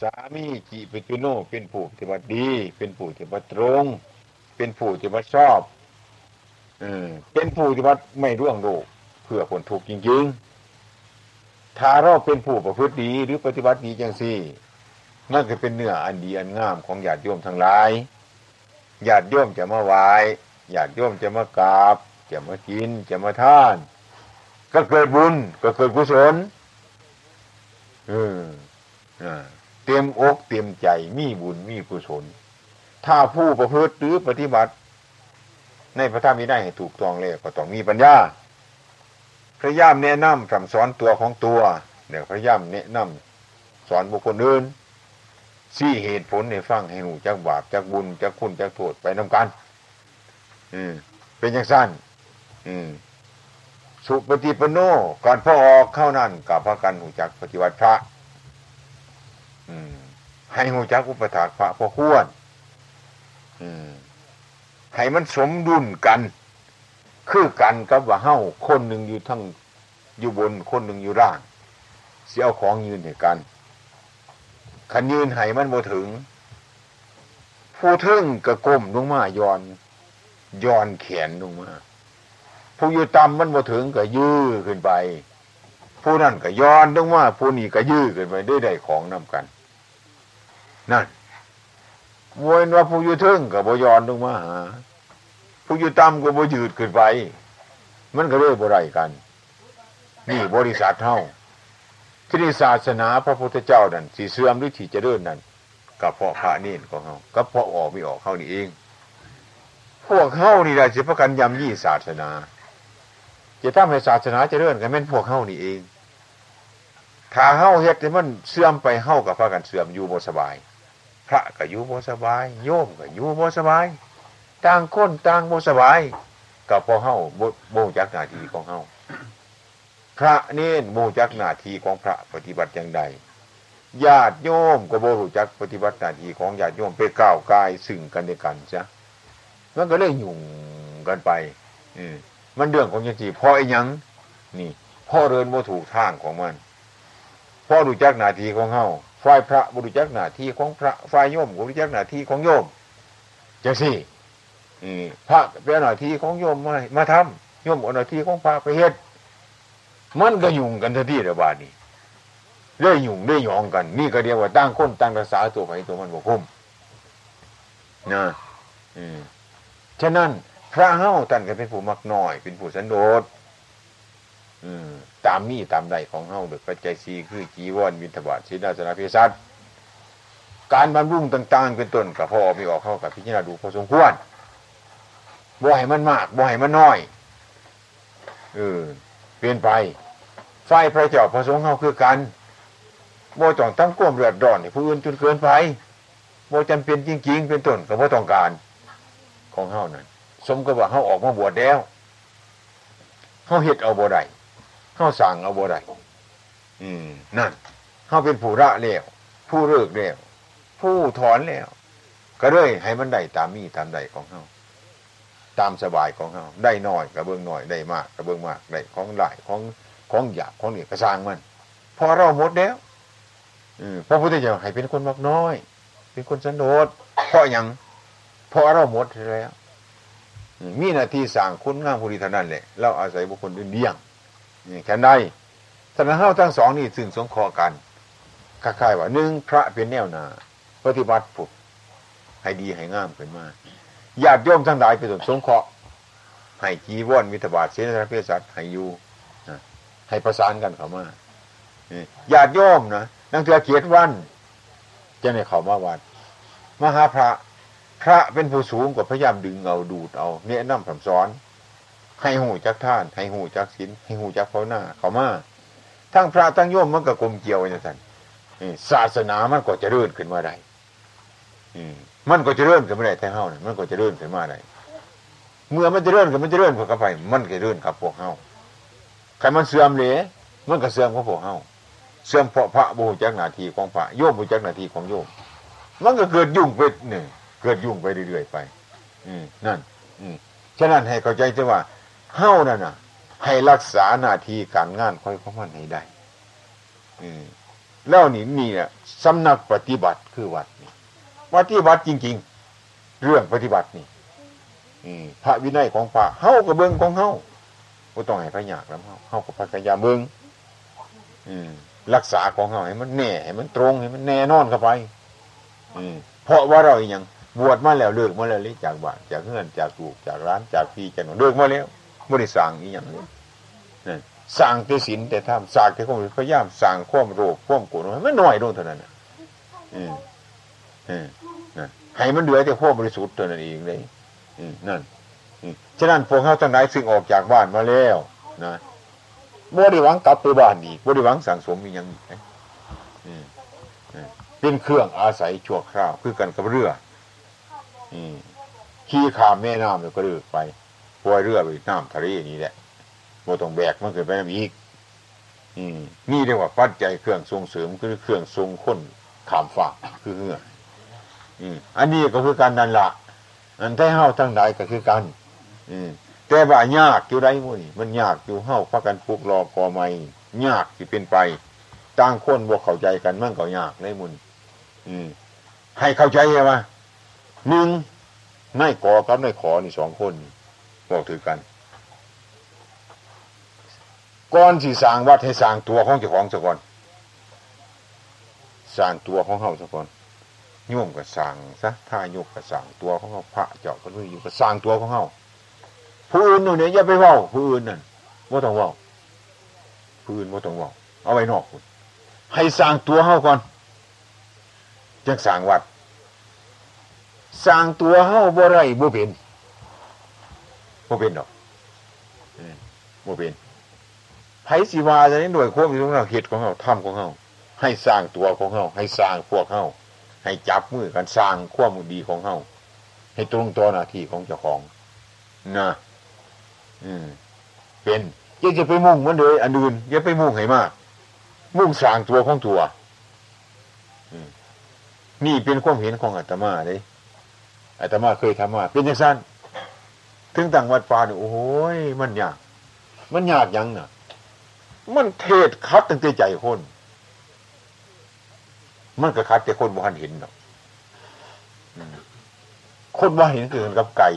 สามีจิปจุโนเป็นผู้ที่ว่าดี เป็นผู้ที่ว่าตรง เป็นผู้ที่ว่าชอบเออเป็นผู้ที่ว่าไม่ร่วงโลกเพื่อผลถูกจริงๆ ถ้าเราเป็นผู้ประพฤติดีหรือปฏิบัติดีจังสี่ นั่นก็เป็นเนื้ออันดีอันงามของญาติโยมทั้งหลายญาติโยมจะมาไหว้ญาติโยมจะมากราบ จะมากิน จะมาทาน ก็เกิดบุญ ก็เกิดกุศลเออ เต็มอกเต็มใจมีบุญมีกุศล ถ้าผู้ประพฤติหรือปฏิบัติ ในพระธรรมนี้ได้ให้ถูกต้องเลยก็ต้องมีปัญญาพระย่ามแนะนำสั่งสอนตัวของตัวเดี๋ยวพระย่ามแนะนำสอนบุคคลอื่นซี่เหตุผลในฟังให้หนูจากบาปจากบุญจากคุณจากโทษไปนำกันอืมเป็นอย่างสั้นอืมสุปฏิปโนก่อนพ่อออกเข้านั่นกับพระกันหูจักปฏิวัติพระ ให้หูจักอุปถากพระพอควรให้มันสมดุลกัน คือกันกับว่าเฮ้าคนหนึ่งอยู่ทั้งอยู่บนคนหนึ่งอยู่ล่าง เสียเอาของยืนให้กันขันยืนให้มันโมถึง ผู้ทึ่งกระก้มลงมาย้อนย้อนแขนลงมาผู้อยู่ต่ำมันโมถึงก็ยื้อขึ้นไป ผู้นั่นก็ย้อนลงมาผู้นี้ก็ยื้อขึ้นไปได้ได้ของนำกัน นั่นมวยว่าผู้อยู่ทึ่งกับบยอนลงมาหา ผู้อยู่ต่ำกับบยืดขึ้นไป มันก็เรื่อยบไรกัน นี่บริษัทเท่าที่นี่ศาสนาพระพุทธเจ้านั่นสีเสื่อมหรือที่จะเดินนั่นกับเพาะพระนี่ของเขากับเพาะออกไม่ออกเขานี่เอง พวกเขานี่ได้สิพกันยำยี่ศาสนา จะทำให้ศาสนาจะเดินกันแม่นพวกเขานี่เองถ้าเฮาเฮ็ดมันเสื่อมไปเฮากับพระกันเสื่อมอยู่บ่สบาย พระก็อยู่บ่สบาย โยมก็อยู่บ่สบายต่างคนต่างบ่สบายก็พอเฮาบ่จักหน้าที่ของเฮาพระเน้นบ่จักหน้าที่ของพระปฏิบัติอย่างใดญาติโยมก็บ่รู้จักปฏิบัติหน้าที่ของญาติโยมไปก้าวกายซึ่งกันในกันจ้ะมันก็เลยยุ่งกันไปอืมันเรื่องของยังสีพ่อไอ้ยังนี่พ่อเดินบ่ถูกทางของมันพ่อรู้จักหน้าที่ของเฮา ฝ่ายพระบริจักหน้าที่ของพระฝ่ายโยมบริจักหน้าที่ของโยมจังสิพระเป็นหน้าที่ของโยมมามาทำโยมเอาหน้าที่ของพระไปเฮ็ดมันก็ยุ่งกันทันทีระบาดนี้เรื่อยยุ่งเรื่อยหยองกัน นี่ก็เรียกว่าตั้งคนตั้งรักษาตัวไปตัวมันบกคุ้มนะอืมฉะนั้นพระเฮ้าท่านก็เป็นผู้มักน้อย เป็นผู้สันโดษ อืม ตามมีตามใดของเฮาโดยปัจจัยสีคือจีวรวินทบาทศีลาสนาพิสัตการบำรุงต่าง ๆ เป็นต้นกับพ่อมีออกเข้ากับพิจารณาดูพอสมควรบ่ให้มันมากบ่ให้มันน้อยเออเปลี่ยนไปไฟพระเจ้าพระสงฆ์เฮาคือกันบ่ต้องตั้งก้มเลือดร้อนให้ผู้อื่นจนเกินไปบ่จำเป็นจริง ๆ เป็นต้นกับบ่ต้องการ ของเฮานั่นสมกับว่าเฮาออกมาบวชแล้วเฮาเฮ็ดเอาบ่ได้ เขาสั่งเอาบ่ได้อืม นั่นเขาเป็นผู้ละแล้วผู้เลิกแล้วผู้ถอนแล้ว ก็เลยให้มันได้ตามมีตามใดของเขาตามสบายของเขาได้น้อยกับเบื้องน้อยได้มากกับเบื้องมากได้ของหลายของของหยาบของเหนียกระซางมัน พอเราหมดแล้วอืมพระพุทธเจ้าให้เป็นคนมากน้อย เป็นคนสันโดษเพราะอย่างเพราะเราหมดแล้วมีหน้าที่สั่งคุณงามภูริเท่านั้นแหละเราอาศัยบุคคลอื่นเลี้ยง นี่แค่ได้ท่านเฮาทั้งสองนี่ซึ่งสงเคราะห์กันคล้ายๆว่าหนึ่งพระเป็นแนวนาปฏิบัติผุดให้ดีให้งามขึ้นมาญาติโยมทั้งหลายเป็นส่วนสงเคราะห์ให้จีวรมิตรบาทเสนาเพศสัตว์ให้อยู่ให้ประสานกันเข้ามาญาติโยมนะนังเถือเกียรติวันจะในเขามาวัดมหาพระ พระเป็นผู้สูงกว่าพยายามดึงเอาดูดเอาเนี่ยน้ำคำสอน ให้หูจักท่าน ให้หูจักศีลให้หูจักภาวนาเขามาทั้งพระทั้งโยมมันก็กลมเกี่ยวอย่างนั้นศาสนามันก็จะเรื่นขึ้นมาได้มันก็จะเรื่นขึ้นมาได้แท้เฮาเนี่ยมันก็จะเรื่นขึ้นมาได้เมื่อมันจะเรื่นกันมันจะเรื่นพวกกับไป มันก็เรื่นกับพวกเฮาใครมันเสื่อมเลยมันก็เสื่อมของพวกเฮาเสื่อมเพราะพระบูจักหน้าที่ของพระโยมบูจักหน้าที่ของโยมมันก็เกิดยุ่งไปหนึ่งเกิดยุ่งไปเรื่อยๆไป อืมนั่น อืมฉะนั้นให้เข้าใจจะว่า เฮ้านั่นน่ะ ให้รักษาหน้าที่การงานค่อยของมันให้ได้อืมแล้วนี่นี่เนี่ยสำนักปฏิบัติคือวัดนี่ปฏิบัติจริง ๆ เรื่องปฏิบัตินี่พระวินัยของพระเฮากับเบิงของเฮาก็ต้องให้พระยากแล้วเฮาเฮากับพระกยาเบิงรักษาของเฮาให้มันแน่ให้มันตรงให้มันแน่นอนเข้าไปเพราะว่าเราอย่างบวชมาแล้วเลิกมาแล้วลิจากบ้านจากเงื่อนจากลูกจากร้านจากพี่จากหนูเลิกมาแล้ว ไม่ได้สั่งอีอย่างนี้สั่งแต่ศีลแต่ทำสั่งแต่ข้อมพยายามสั่งข้อมโรคข้อมโกรธมันน้อยลงเท่านั้นอืมอืมให้มันเหลือแต่ข้อบริสุทธิ์เท่านั้นเองเลยนั่นฉะนั้นพวกเขาทั้งหลายซึ่งออกจากบ้านมาแล้วนะบ่ได้หวังกลับไปบ้านอีกบ่ได้หวังสั่งสมอีกยังเป็นเครื่องอาศัยชั่วคราว คือกันกับเรือขี่ขามแม่น้ำแล้วก็เลือกไป ปล่อยเรือไปน้ำทะเลนี่แหละโมต้องแบกมันเกิดไปน้ำอีกนี่เรียกว่าปัจจัยเครื่องทรงเสริมคือเครื่องทรงค้นขามฝากคือเงื่ออันนี้ก็คือการนันละอันแท้เฮาทั้งหลายก็คือกันแต่ว่ายากอยู่ได้มุ่นมันยากอยู่เฮาพักกันพุกรอพอไม่ยากที่เป็นไปต่างคนบวกเข้าใจกันมันก็ยากในมุนให้เข้าใจใช่ไหมหนึ่งนายกอกับนายขอนี่สองคน บอกถือกันก่อนที่สร้างวัดให้สร้างตัวของเจ้าของสักก่อนสร้างตัวของเขาสักก่อนโยมก็สั่งซะถ้าโยมก็สั่งตัวของเขาพระเจ้าก็รู้อยู่ก็สั่งตัวของเขาผู้อื่นนู่นเนี่ยอย่าไปว่าผู้อื่นนั่นว่าต้องว่าผู้อื่นว่าต้องว่าเอาไว้นอกคุณให้สั่งตัวเขาก่อนจังสั่งวัดสั่งตัวเขาบ่ไรบ่เป็น บ่เป็นดอกบ่เป็นไผสิวาจะนี้หน่วยควบอยู่ของเราเหตุของเราทำของเราให้สร้างตัวของเราให้สร้างพวกเราให้จับมือกันสร้างความดีของเขาให้ตรงตัวหน้าที่ของเจ้าของนะอืม เป็นยังจะไปมุ่งมันเลยอันอื่นอย่าไปมุ่งให้มาก มุ่งสร้างตัวของตัวนี่เป็นความเห็นของอาตมาเลยอาตมาเคยทำมาเป็นยังสั้น ถึงต่างวัดป่าเนี่ยโอ้ยมันยาก มันยากยังน่ะ มันเทศคัดตั้งแต่ใจคน มันก็คัดแต่คนบ่หันเห็นเนาะคนบ่เห็นคือกับไก่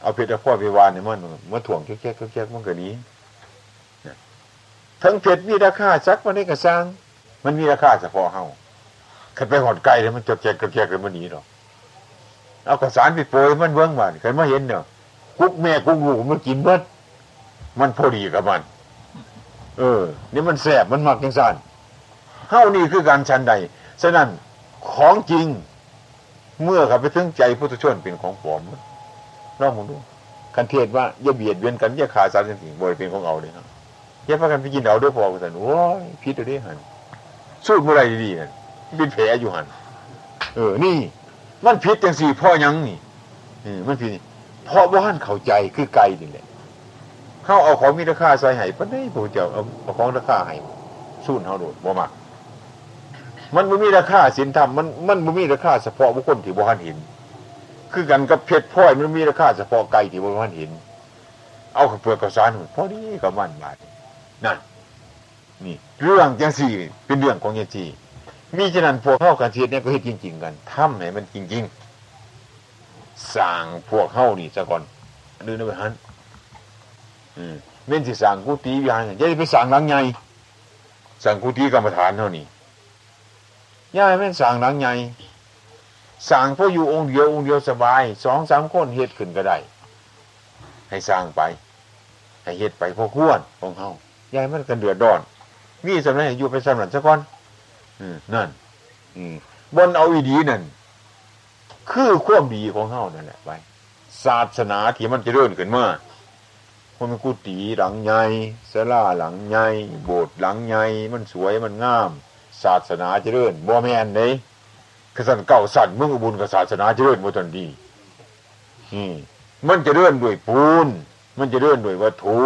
เอาเพชรพ่อไปวานเนี่ยมันมันถ่วงแค่แค่แค่มันก็นี้ทั้งเพชรมีราคาสักมันได้กระซังมันมีราคาเฉพาะเฮาขันไปหอดไก่เลยมันจะแจกกระแจกเลยมันหนีหรอก เอากระสานไปโปรยมันเบื้งมันเคยมาเห็นเนาะกุ๊กแม่กุ๊กลูกมันกินเบิดมันพอดีกับมัน เออ นี่มันแสบมันมักยังสันเฮ้านี่คือการชันใดฉะนั้นของจริง เมื่อขับไปถึงใจพุทธชนเป็นของปลอมลองมองดูกันเทศว่าอย่าเบียดเบียนกันอย่าขาดสารสิ่งบริเป็นของเอาเลยครับอย่าพากันไปกินเอาด้วยพอกันโอ้ยพิษตัวนี้หันสู้เมื่อไรดีๆนั่นเป็นแผลอยู่หันเออนี่ มันพิษจังสี่พ่อยังนี่มันพิษเพราะว่านเข้าใจคือไกลนี่แหละเข้าเอาของมีราคาใส่ให้ปะนี่ผมจะเอาเอาของราคาให้สู้เขาโดดบ่มากมันบ่มีราคาสินธรรมมันมันบ่มีราคาเฉพาะบุคคลที่บ่ทันเห็นคือกันกับเพชรพลอยมันมีราคาเฉพาะไก่ที่บ่ทันเห็นเอาเปลือกกระสานพอดีกับมันบาดนั่น นี่ เรื่องจังสี่เป็นเรื่องของยังสี่ มีฉะนั้นพวกเข้ากันเทียเนี่ยก็เฮ็ดจริง ๆ กันทำให้มันจริง ๆสร้างพวกเข้านี่ซะก่อนดูนะไปหันอืมเม่นสิสร้างกุฏิวิหารอย่าไปสร้างหลังใหญ่สร้างกุฏิกรรมฐานเท่านี้ย่าแม่นสร้างหลังใหญ่สร้างพออยู่องค์เดียวองค์เดียวสบายสองสามคนเฮ็ดขึ้นก็ได้ให้สร้างไป ให้เฮ็ดไปพอควรของเขายายมันกันเดือดร้อนมีสำนักอยู่ไปสำนักซะก่อน นั่นบนเอาอีดีนั่นคือความดีของเฮานั่นแหละไปศาสนาที่มันจะเริ่มขึ้นมาคนมันกุฏิหลังใหญ่สลาหลังใหญ่โบสถ์หลังใหญ่มันสวยมันงาม ศาสนาจะเริ่มบ่แมนเลยกษัตริย์เก่าสั่นเมื่อบุญกับศาสนาจะเริ่มบ่ทันดีมันจะเริ่มด้วยปูน มันจะเริ่มด้วยวัตถุ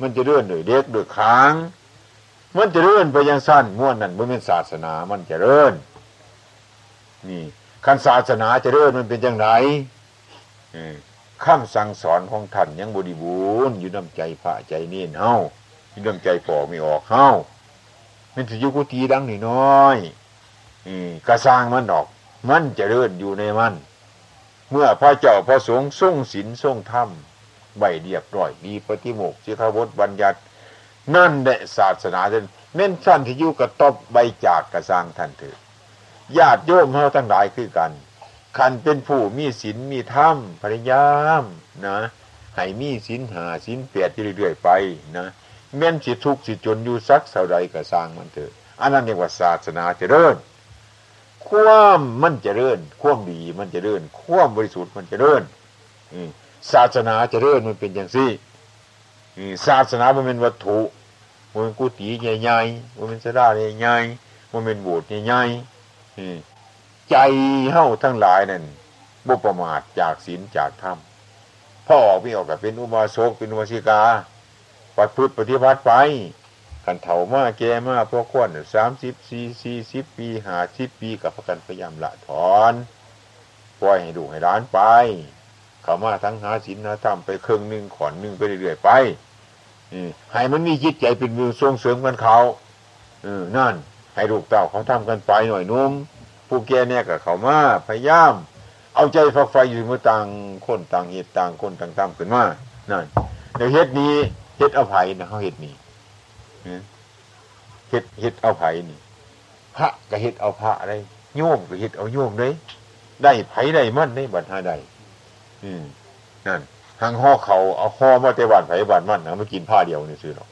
มันจะเริ่มด้วยเด็กด้วยค้าง มันจะเลื่อนไปยังสั้นม้วนนั่นมันเป็นศาสนามันจะเลื่อนนี่คันศาสนาจะเลื่อนมันเป็นยังไงข้ามสั่งสอนของท่านยังบริบูรณ์อยู่น้ำใจพระใจนียนเฮาอยู่น้ำใจปอกไม่ออกเฮามันจะยุกุตีดังหน่น้อยกระสร้างมันออก มันจะเลื่อนอยู่ในมัน เมื่อพระเจ้าพระสงฆ์ทรงศีลทรงธรรมใบเดียบร้อยมีปฏิโมกชิขบดบัญญัติ นั่นแหละศาสนาเด่นเน้นสั้นที่ยุกระตบใบจากกระสร้างท่านเถิดญาติโยมเขาทั้งหลายคือกันขันเป็นผู้มีศีลมีธรรมพยายามนะให้มีศีลหาศีลเปียดเรื่อยๆไปนะแม้นสิทุกสิจนอยู่สักเท่าใดก็สร้างมันเถอะอันนั้นเรียกว่าศาสนาเจริญความมันเจริญความดีมันเจริญความบริสุทธิ์มันเจริญศาสนาเจริญมันเป็นอย่างซี่ ศาสนามันเป็นวัตถุมันเป็นกุฏิใหญ่ๆมันเป็นสราใหญ่ๆมันเป็นโบสถ์ใหญ่ๆใจเฮาทั้งหลายนั่นบุประมาทจากศีลจากธรรมพ่อออกไม่ออกกับเป็นอุบาสกเป็นอุบาสิกาปฏิพฤติปฏิบัติไปขันเถามาแก่มาพวกคนสามสิบสี่สี่สิบปีหาสิบปีกับพกันพยายามละถอนปล่อยให้ดูให้ร้านไปเขามาทั้งหาศีลนะทำไปครึ่งหนึ่งขอนหนึ่งไปเรื่อยๆไป ให้มันมีจิตใจเป็นมือทรงเสริมกันเขาเออนั่น ให้ลูกเต่าเขาทำกันไปหน่อยนุ่มผู้แก่เนี่ยกับเขามาพยายาม เอาใจฝักไฟอยู่เมื่อต่างคนต่างเหตุต่างคนต่างตามขึ้นมานั่นเดี๋ยวเหตุนี้เฮ็ดเอาไผ่นะเขาเฮ็ดนี่เฮ็ดเฮ็ดเอาไผ่นี่พระก็เฮ็ดเอาพระอะไรโยมก็เฮ็ดเอาโยมเลยได้ไผ่ได้มั่นได้บัตรหาได้อืมนั่น ทางห่อเขาเอาห่อมาแต่บานไผ่บานมั่นนะมากินผ้าเดียวนี่ซื้อหรอก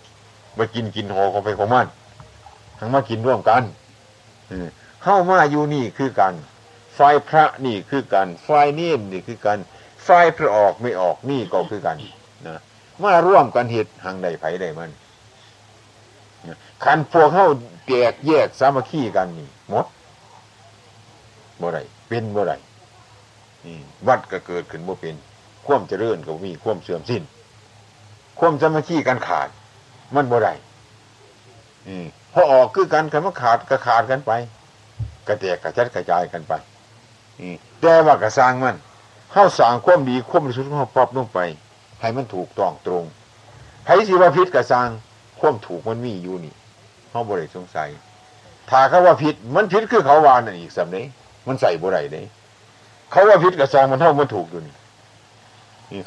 มากินกินห่อเขาไปของมันทั้งมากินร่วมกันเข้ามาอยู่นี่คือกันไฟพระนี่คือกันไฟเนียมนี่คือกันไฟพระออกไม่ออกนี่ก็คือกันนะมาร่วมกันเหตุหางใดไผ่ใดมันขันพวกเข้าแตกแยกสามัคคีกันนี่หมดบ่ไรเป็นบ่ไรวัดก็เกิดขึ้นบ่เป็น ควมเจริญก็มีควมเสื่อมสิ้น ควมสมัคคีกันขาด มันบ่ไรพอออกคือกันกันมาขาดก็ขาดกันไป กระแตกกระจัดกระจายกันไปแต่ว่ากระสร้างมันเข้าสร้างควมดีควมบริสุทธิ์ของเขาปอบลงไป ให้มันถูกต้องตรงไผสิว่าพิษกระซังควมถูกมันมีอยู่นี่เขาบริสงสัยถ้าเขาว่าพิษมันพิษคือเขาวานนั่นอีกสำเนี้มันใส่บริเด้เขาว่าพิษกระซังมันเท่ามันถูกอยู่นี่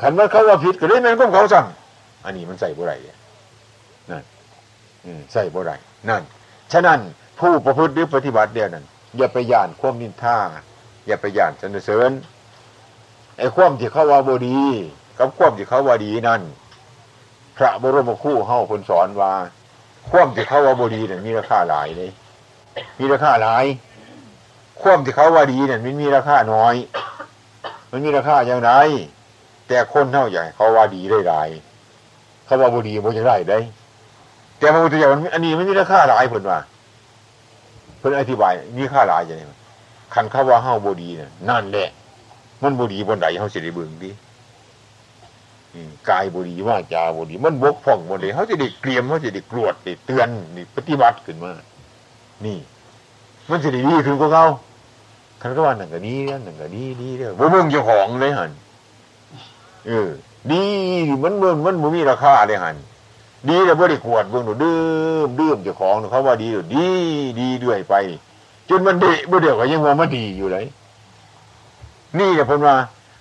ขันมันเขาว่าพิษก็ได้แม่นก็เขาสั่งอันนี้มันใส่บรินั่นใส่บรินั่น ฉะนั้นผู้ประพฤติหรือปฏิบัติเดียวนั้น อย่าไปย่านควมนินท่าอย่าไปย่านสนเสริญไอ้ความที่เขาว่าบดี กับความที่เขาว่าดีนั่น พระบรมคู่เฮาคนสอนว่าความที่เขาว่าบดีเนี่ยมีราคาหลายเลยมีราคาหลายความที่เขาว่าดีเนี่ยมันมีราคาน้อย มันมีราคาอย่างไร แต่คนเท่าใหญ่เขาว่าดีได้หลาย เขาว่าบุดีมันจะได้ได้ แต่พระพุทธเจ้าอันนี้ไม่มีราคาหลายเพิ่นว่าเพิ่นอธิบายมีค่าหลายอย่างนี้ขันเขาว่าเฮาบุดีเนี่ยนั่นแหละมันบุดีบนไหนเฮาสิได้เบิ่งดิกายบุรีว่าจาบุรีมันบกพ่องหมดเลยเขาจะได้เกลียมเขาจะได้กรวดได้เตือนนี่ปฏิบัติขึ้นมานี่ มันจะได้ดีขึ้นกว่าเขาคันก็ว่าหนังกับนี้นี่ยหนังกับนี้นี่เด้อบ่เบิ่งเจ้าของเลยหัน เออ ดีมันเบิ่งมันบ่มีราคาเลยหันดีแต่บ่ได้กวดเบิ่งหนูดื่มดื่มเจ้าของเขาว่าดีดีดีด้วยไป จนมันดีบ่เดียวก็ยังว่ามันดีอยู่เลยนี่แหละพนว่า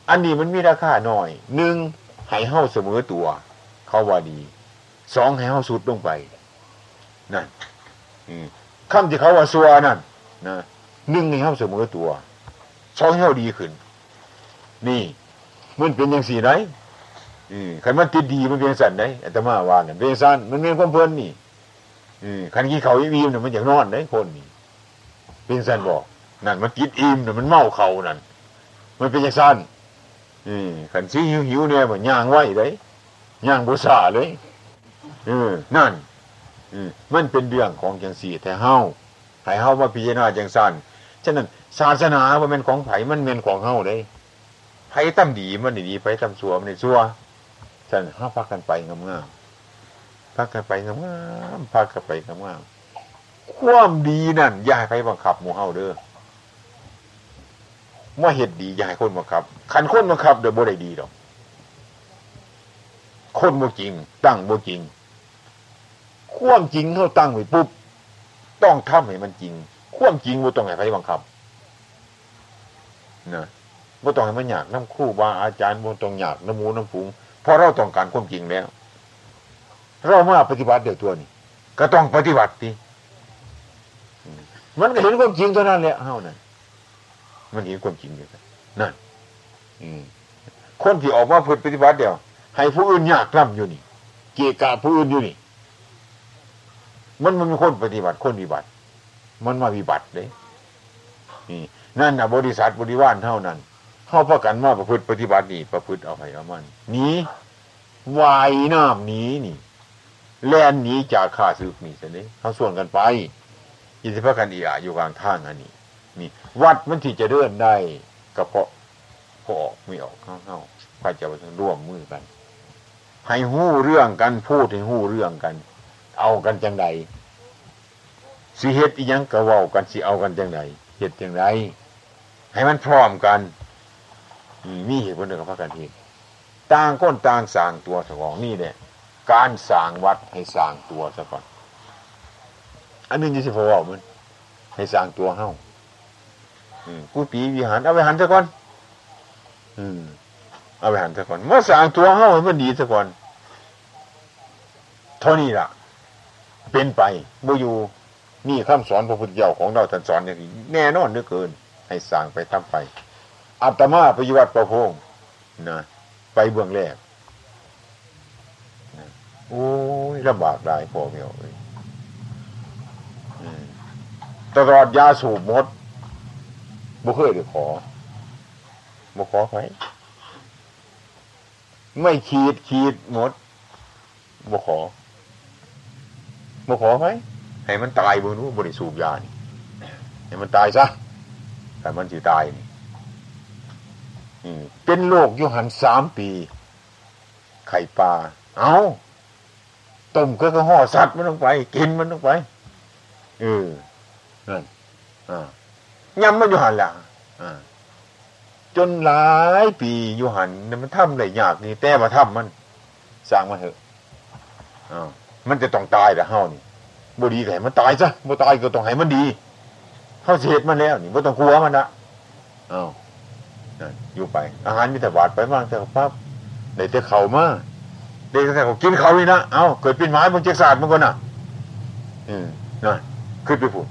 อันนี้มันมีราคาหน่อยหนึ่งให้เฮาเสมอตัว เขาว่าดีสองให้เฮาสุดลงไปนั่นคำที่เขาว่าซัวนั่นนะหนึ่งให้เฮาเสมอตัวสองให้เฮาดีขึ้น นี่ มันเป็นอย่างสี่ไหนขันมันติดดีมันเป็นสันไหนแต่มาวานเนี่ยเป็นสันมันเป็นความเพลินนี่ขันกี้เขาอิ่มเนี่ยมันอยางนอนไหนคนนี่เป็นสันบอกนั่นมันติดอิ่มเนี่ยมันเมาเขานั่นมันเป็นอย่างสันขันซีหิวหิวเนี่ยมันย่างไหวเลยย่างบุษาเลยเออนั่นมันเป็นเรื่องของจังสี่แต่เฮาให้เฮามาพิจารณาจังสันฉะนั้นศาสนาว่าเป็นของไผ่มันเป็นของเฮาเลยไผ่ ตั้มดีมันดีไผตั้มสัวมันสัวฉะนั้าพักกันไปงามๆพักกันไปงามๆพักกันไปงามๆความดีนั่นยาให้ไผบังคับหมู่เฮาเด้อว่าเหตุดียาให้คนบังคับขันคนบังคับเดี๋ยวบ่ได้ดีหรอกคนบ่จริง ตั้งบ่จริงความจริงเขาตั้งไว้ปุ๊บต้องทำให้มันจริง ความจริงบ่ต้องให้ใครบังคับนะ บ่ต้องให้มันอยากน้ำคู่บาอาจารย์บ่ต้องอยากน้ำมูน้ำฝูงเพราะเราต้องการความจริงแล้ว เรามาปฏิบัติเดี๋ยวตัวนี้ก็ต้องปฏิบัติทีมันก็เห็นความจริงเท่านั้นแหละเฮานั่นมันเห็นความจริงอยู่นั่นคนที่ออกมาพูดปฏิบัติเดียว ให้ผู้อื่นยากล่ำอยู่นี่ เกียกาผู้อื่นอยู่นี่ มันมันเป็นคนปฏิบัติคนวิบัติ มันมาวิบัติเลยนี่นั่นนะบริษัทบริวารเท่านั้น เข้าประกันมาประพฤติปฏิบัตินี่ประพฤติเอาไปเอามันหนีวายน้ำหนีนี่ แล่นหนีจากข้าศึกนี่สินี้เขาส่วนกันไปยินดีพระกันอีอาอยู่กลางทางอันนี้นี่ วัดมันที่จะเดินได้ก็เพราะพอออกไม่ออกเข้าเข้าพระเจ้าจะร่วมมือกันให้หู้เรื่องกันพูดให้หู้เรื่องกัน เอากันจังใดสิเหตุอียังกระว่ากันสิเอากันจังใดเหตุจังไรให้มันพร้อมกัน มีเหตุผลเดียวกับพระกันเหตุต่างก้นต่างสร้างตัวสของนี่เนี่ยการสร้างวัดให้สร้างตัวซะก่อน อันนี้ยี่สิบหกมัน ให้สร้างตัวเฮ้ากูปีวิหารเอาไปหันซะก่อน อืม เอาไปหันซะก่อนเมื่อสร้างตัวเฮ้ามันดีซะก่อนเท่านี้ล่ะ เป็นไปบ่อยู่นี่คำสอนพระพุทธเจ้าของเราท่านสอนอย่างนี้แน่นอนเหลือเกิน ให้สร้างไปทำไป อาตมาปฏิวัติประพงนะไปเบื้องแรกโอ้ยลำบากได้พอเมียวเลยตลอดยาสูบมดบ่เคยได้ขอบ่ขอไปไม่ขีดขีดหมดบ่ขอบ่ขอไหมให้มันตายบนนู้นบริสูบยานี่ให้มันตายซะแต่มันจะตายนี่ เป็นโรคยุหันสามปี ไข่ปลา เอาต้มก็กระห่อสัตว์มันต้องไป กินมันต้องไป เออนั่นอ่ายำมันอยู่หันละอ่าจนหลายปีอยู่หันมันทำได้ยากนี่แต่มาทำมัน สร้างมาเถอะอ่ามันจะต้องตายแต่เฮานี่บดีก็ให้มันตายซะบ่ตายก็ต้องให้มันดีเขาเสียดมันแล้วนี่บ่ต้องกลัวมันนะอ้าว อยู่ไป อาหารมีแต่บาดไปมากแต่ปั๊บได้แต่เข่ามาได้แต่เขากินเขาเลยนะเอาเกิดเป็นหมาบางเจ๊ศาสตร์มันก็น่ะ อืมนั่นขึ้นไปพูด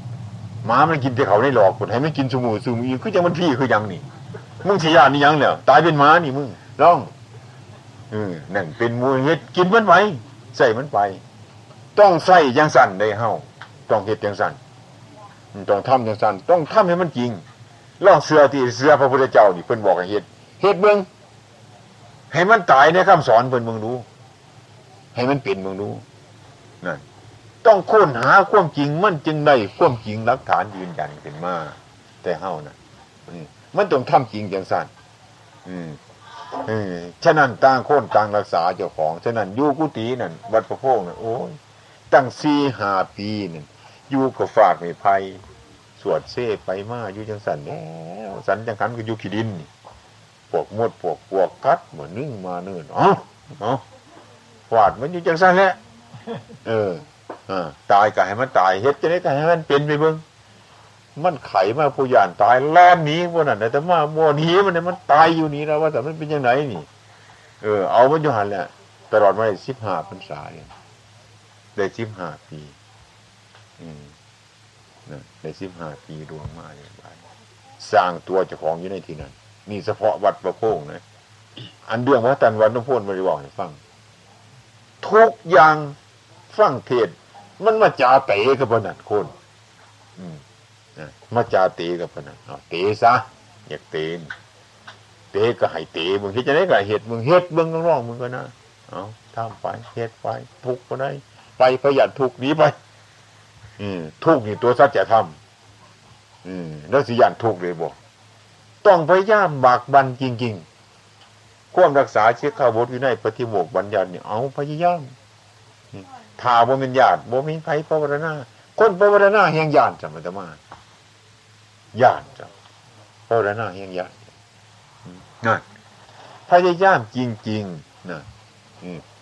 หมามันกินแต่เขาในหลอกคนให้ไม่กินสมูสมูอีคือยังมันพี่คือยังนี่มึงสียานี่ยังเหรอตายเป็นหมานี่มึงร้องอืมนั่นเป็นมูเฮ็ดกินมันไว้ใส่มันไป ต้องใส่ยังสั่นได้เฮาต้องเหตุยังสั่นต้องทำยังสั่นต้องทำให้มันจริง ล่องเสือที่เสือพระพุทธเจ้านี่เพิ่นบอกให้เหตุเหตุเมืองให้มันตายในคำสอนเพิ่นเมืองรู้ให้มันเปลี่ยนเมืองรู้นั่นต้องค้นหาความจริงมันจึงได้ความจริงหลักฐานยืนยันขึ้นมาแต่เฮานะ่ะมันต้องทำจริงอย่างสั่นอืมอืมฉะนั้นต่างคนต่างรักษาเจ้าของ ฉะนั้นอยู่กุฏินั่นวัดพระโพงนั่นโอ้ยตั้งสี่ห้าปีนี่นอยู่กับฝากไม่ไพ่ วดเซ่ไปมาอยู่จังสันแล้วสันจังขันก็อยู่ขีดินปวกมดปวกปวกกัดเหมือนนึ่งมาเนื่นอ๋ออ๋อฝาดมันอยู่จังสันแหละเอออตายก็ให้มันตายเฮ็ดจะได้ก็ให้มันเป็นไปเบิ้งมันไขมาผู้ยานตายแล่นนี้พวกนั้นแต่ว่าโมนี้มันเนี่ยมันตายอยู่นี้แล้วว่าแต่มันเป็นยังไงนี่ เออ เอามันอยู่หันแหละตลอดมาสิบห้าพรรษาเนี่ยได้สิบห้าปี อืม ได้สิบห้าปีดวงมาอย่างไรสร้างตัวเจ้าของอยู่ในที่นั้นนี่เฉพาะวัดประโพงนะ อันเรื่องว่าตันวันน้ำพ่นบริวารให้ฟัง ทุกอย่างฟังเทศ มันมาจาเตะกับพนันคนอืมมาจาเตะกับพนันเตะซะอยากเตะเตะก็ให้เตะมึงคิดจะได้กับเหตุมึงเฮ็ดเบิ้งร้องมึงก็นะเอาทำไปเฮ็ดไปทุกก็ได้ ไปประหยัดทุกนี้ไป ทุกนี่ตัวสัจธรรมอืมแล้วสิยันทุกเลยบอกต้องพยายามบากบันจริง ๆ ควบรักษาเชื้อข้าวบดอยู่ในปฏิโมกบัญญัติเนี่ยเอาพยายามถาบ่เป็นญาติบ่มีไผปวารณาคนปวารณาเฮียงญาติจะมันจะมาญาติจะปวารณาเฮียงญาตินั่นพยายามจริงๆนะ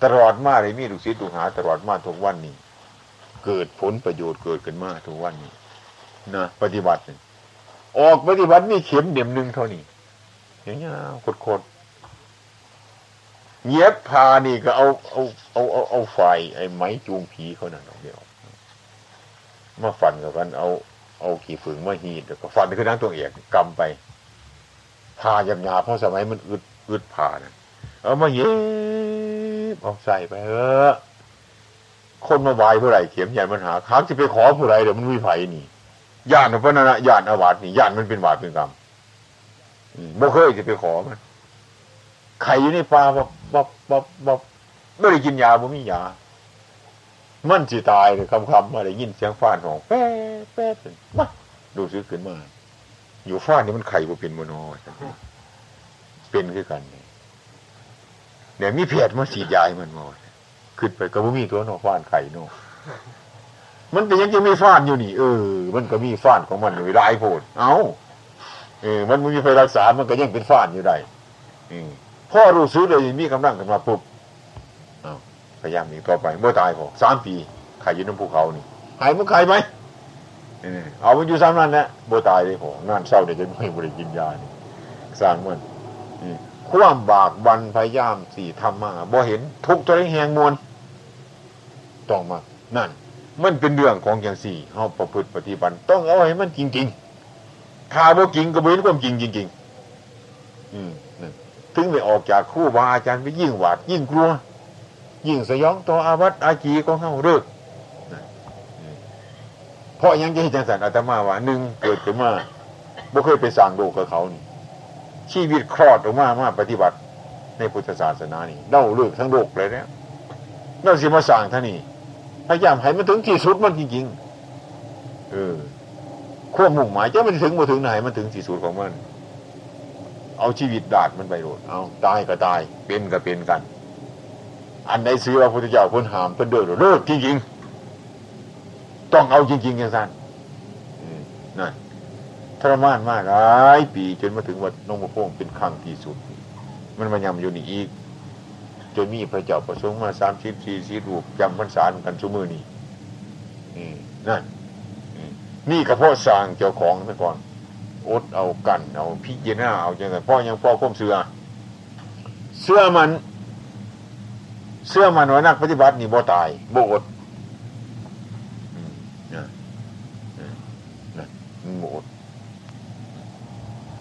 ตลอดมาเลยมีลูกศิษย์ลูกหาตลอดมาทุกวันนี้ เกิดผลประโยชน์เกิดขึ้นมาทุกวันนี้นะปฏิบัติออกปฏิบัติมีเข็มเดียมหนึ่งเท่านี้อย่างเงี้ยโคตรเงียบพานี่ก็เอาเอาเอาเอาเอาไฟไอ้ไม้จูงผีเขานั่นเดียวมาฟันกับกัน เอา เอาขี่ฝืงมาหีดแล้วก็ฟันคือนั่งตัวเอกกำไปพายำยาเพราะสมัยมันอึดอึดผ่านะเอามาเย็บเอาใส่ไปเออ คนมาบายผู้ไรเข็มใหญ่มันหาค้างจะไปขอผู้ไรเดี๋ยวมันวิไผนี่ญาติพระนันะญาติอวาสนี่ญาติมันเป็นบาปเป็นกรรมบ่เคยจะไปขอมันไข่อยู่ในปลาบอกบอบอบอไม่ได้กินยาบ่มียา มันสิตายเลยคำคำอะไรยินเสียงฟ้านของแป๊ะแป๊ะมาดูซื้อขึ้นมา อยู่ฟ้าดนี่มันไข่บ่เป็นมโนเป็นคือกันเนี่ยเดี๋ยวมีเพียดมาสีดยายมันมา ขึ้นไปก็บ่มีตัวนอฟ้านไข่นอมันเป็นยังจะมีฟ้านอยู่นี่ เออ มันก็มีฟ้านของมันอยู่หลายโพดเอาเออ มันไม่มีไฟรักษา มันก็ยังเป็นฟ้านอยู่ได้อืมพ่อรู้ซื้อเลยมีกำลังกันมาปุ๊บพยายามอีกต่อไปเมื่อตายพอสามปีไข่ยืนน้ำภูเขานี่หายมันไข่ไหมเอามันอยู่สามนั่นแหละโบตายเลยพองานเศร้าเดี๋ยวจะไม่บริกินยานี่สร้างมันความบากบันพยายามสี่ทำมาบ่เห็นทุกตัวแหงมวล ต้องมานั่น มันเป็นเรื่องของอย่างสี่เขาประพฤติปฏิบัติต้องเอาให้มันจริงๆถ้าบ่จริงก็เป็นความจริงจริง ๆ อืมนั่นถึงไม่ออกจากคู่บาอาจารย์ไปยิ่งหวาดยิ่งกลัว ยิ่งสยองต่ออาวัตอาจีของเขาเลิกเพราะยังจะให้จังสันอาตมาว่าหนึ่งเกิดขึ้นมาบ่เคยไปสั่งโลกกับเขานี่ ชีวิตคลอดออกมามาปฏิบัติในพุทธศาสนานี่เล่าเลิกทั้งโลกเลยเนี่ยเราสิมาสั่งท่านี่ พยายามให้มันถึงที่สุดมันจริงๆ เออควบมุ่งหมายจะมันถึงมาถึงไหนมันถึงที่สุดของมัน เอาชีวิตดาดมันไปโดดเอาตายก็ตาย เป็นก็เป็นกัน อันไหนซื้อพระพุทธเจ้าพ้นหามเพิ่นเดินเลิกจริงๆ ต้องเอาจริงๆอย่างนั้นนั่นทรมานมากหลายปีจนมาถึงวัดนงมะพงเป็นครั้งที่สุด มันมายำอยู่นี่อีก จนมีพระเจ้าประสงค์มาสามสิบสี่สิบรูปจำพรรษากันชุมือนี่นั่นนี่กระเพาะสร้างเจ้าของไปก่อนอดเอากัน เอาพิจารณาเอาจังไงพ่อยังพ่อควมเสือเสื้อมัน เสื้อมันว่านักปฏิบัตินี่บ่ตายบ่อดบ่อด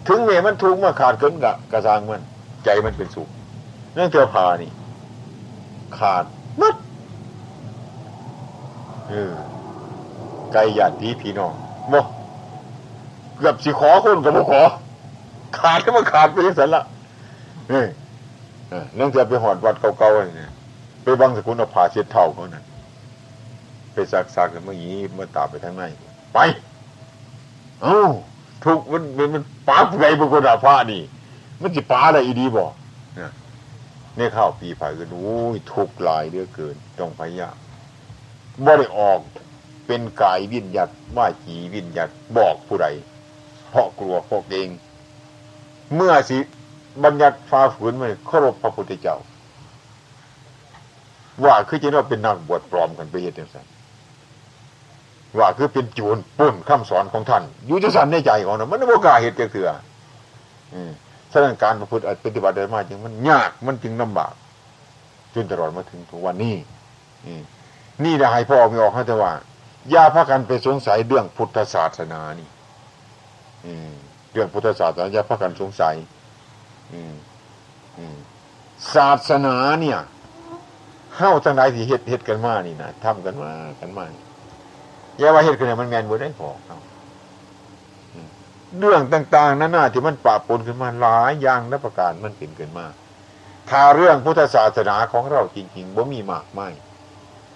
ถึงเมื่อมันทุกข์มาขาดเกินกะกระซางมัน ใจมันเป็นสุข เรื่องเทวพานี่ ขาดมัดเออไกลญาติพี่น้องบ่เกือบสิขอคนกับบ่ขอ ขาดก็มาขาดไปยังสันละนี่เรื่องจะไปหอดวัดเก่าๆเนี่ยไปบังสกุลเอาผ่าเช็ดเท่าเขานั่นไปซักซักเมื่อกี้มาตาไปทางในไป เอ้าทุกมันมันป้าไงบางคนอาผ้านี่ มันจะป้าอะไรอีดีบอก เนี่ยข้าวปีผ่ากันโอ้ยทุกลายเลือเกินต้องพยายามบ่ได้ออกเป็นกายวิญญาตว่าจีวิญญาตบอกผู้ใดเพราะกลัวพวกเองเมื่อสิบัญญัติฟ้าฝืนมันเคารพพระพุทธเจ้า ว่าคือจะว่าเป็นนักบวชปลอมกันไปเหตุอย่างนั้นว่าคือเป็นจูนปุ่นคำสอนของท่านอยู่จะสันในใจของเรามันไม่กล้าเหตุเกิดเถื่อส ถานการณ์พระพุทธปฏิบัติเดินมากจึงมันยากมันจึงลำบาก จนตลอดมาถึงทุกวันนี้นี่ได้ให้พ่อไม่ออกให้แต่ว่าอย่าพากันไปสงสัยเรื่องพุทธศาสนานี่เรื่องพุทธศาสนาอย่าพากันสงสัยศาสนาเนี่ยเข้าทางไหนที่เฮ็ดเฮ็ดกันมานี่นะทำกันมากันมาอย่าว่าเฮ็ดกันเนี่ยมันแมนบ่ได้พอ เรื่องต่าง ๆนั่นน่ะที่มันปะปนขึ้นมาหลายอย่างและประการมันเป็นขึ้นมาถ้าเรื่องพุทธศาสนาของเราจริงๆบ่มีมากไม่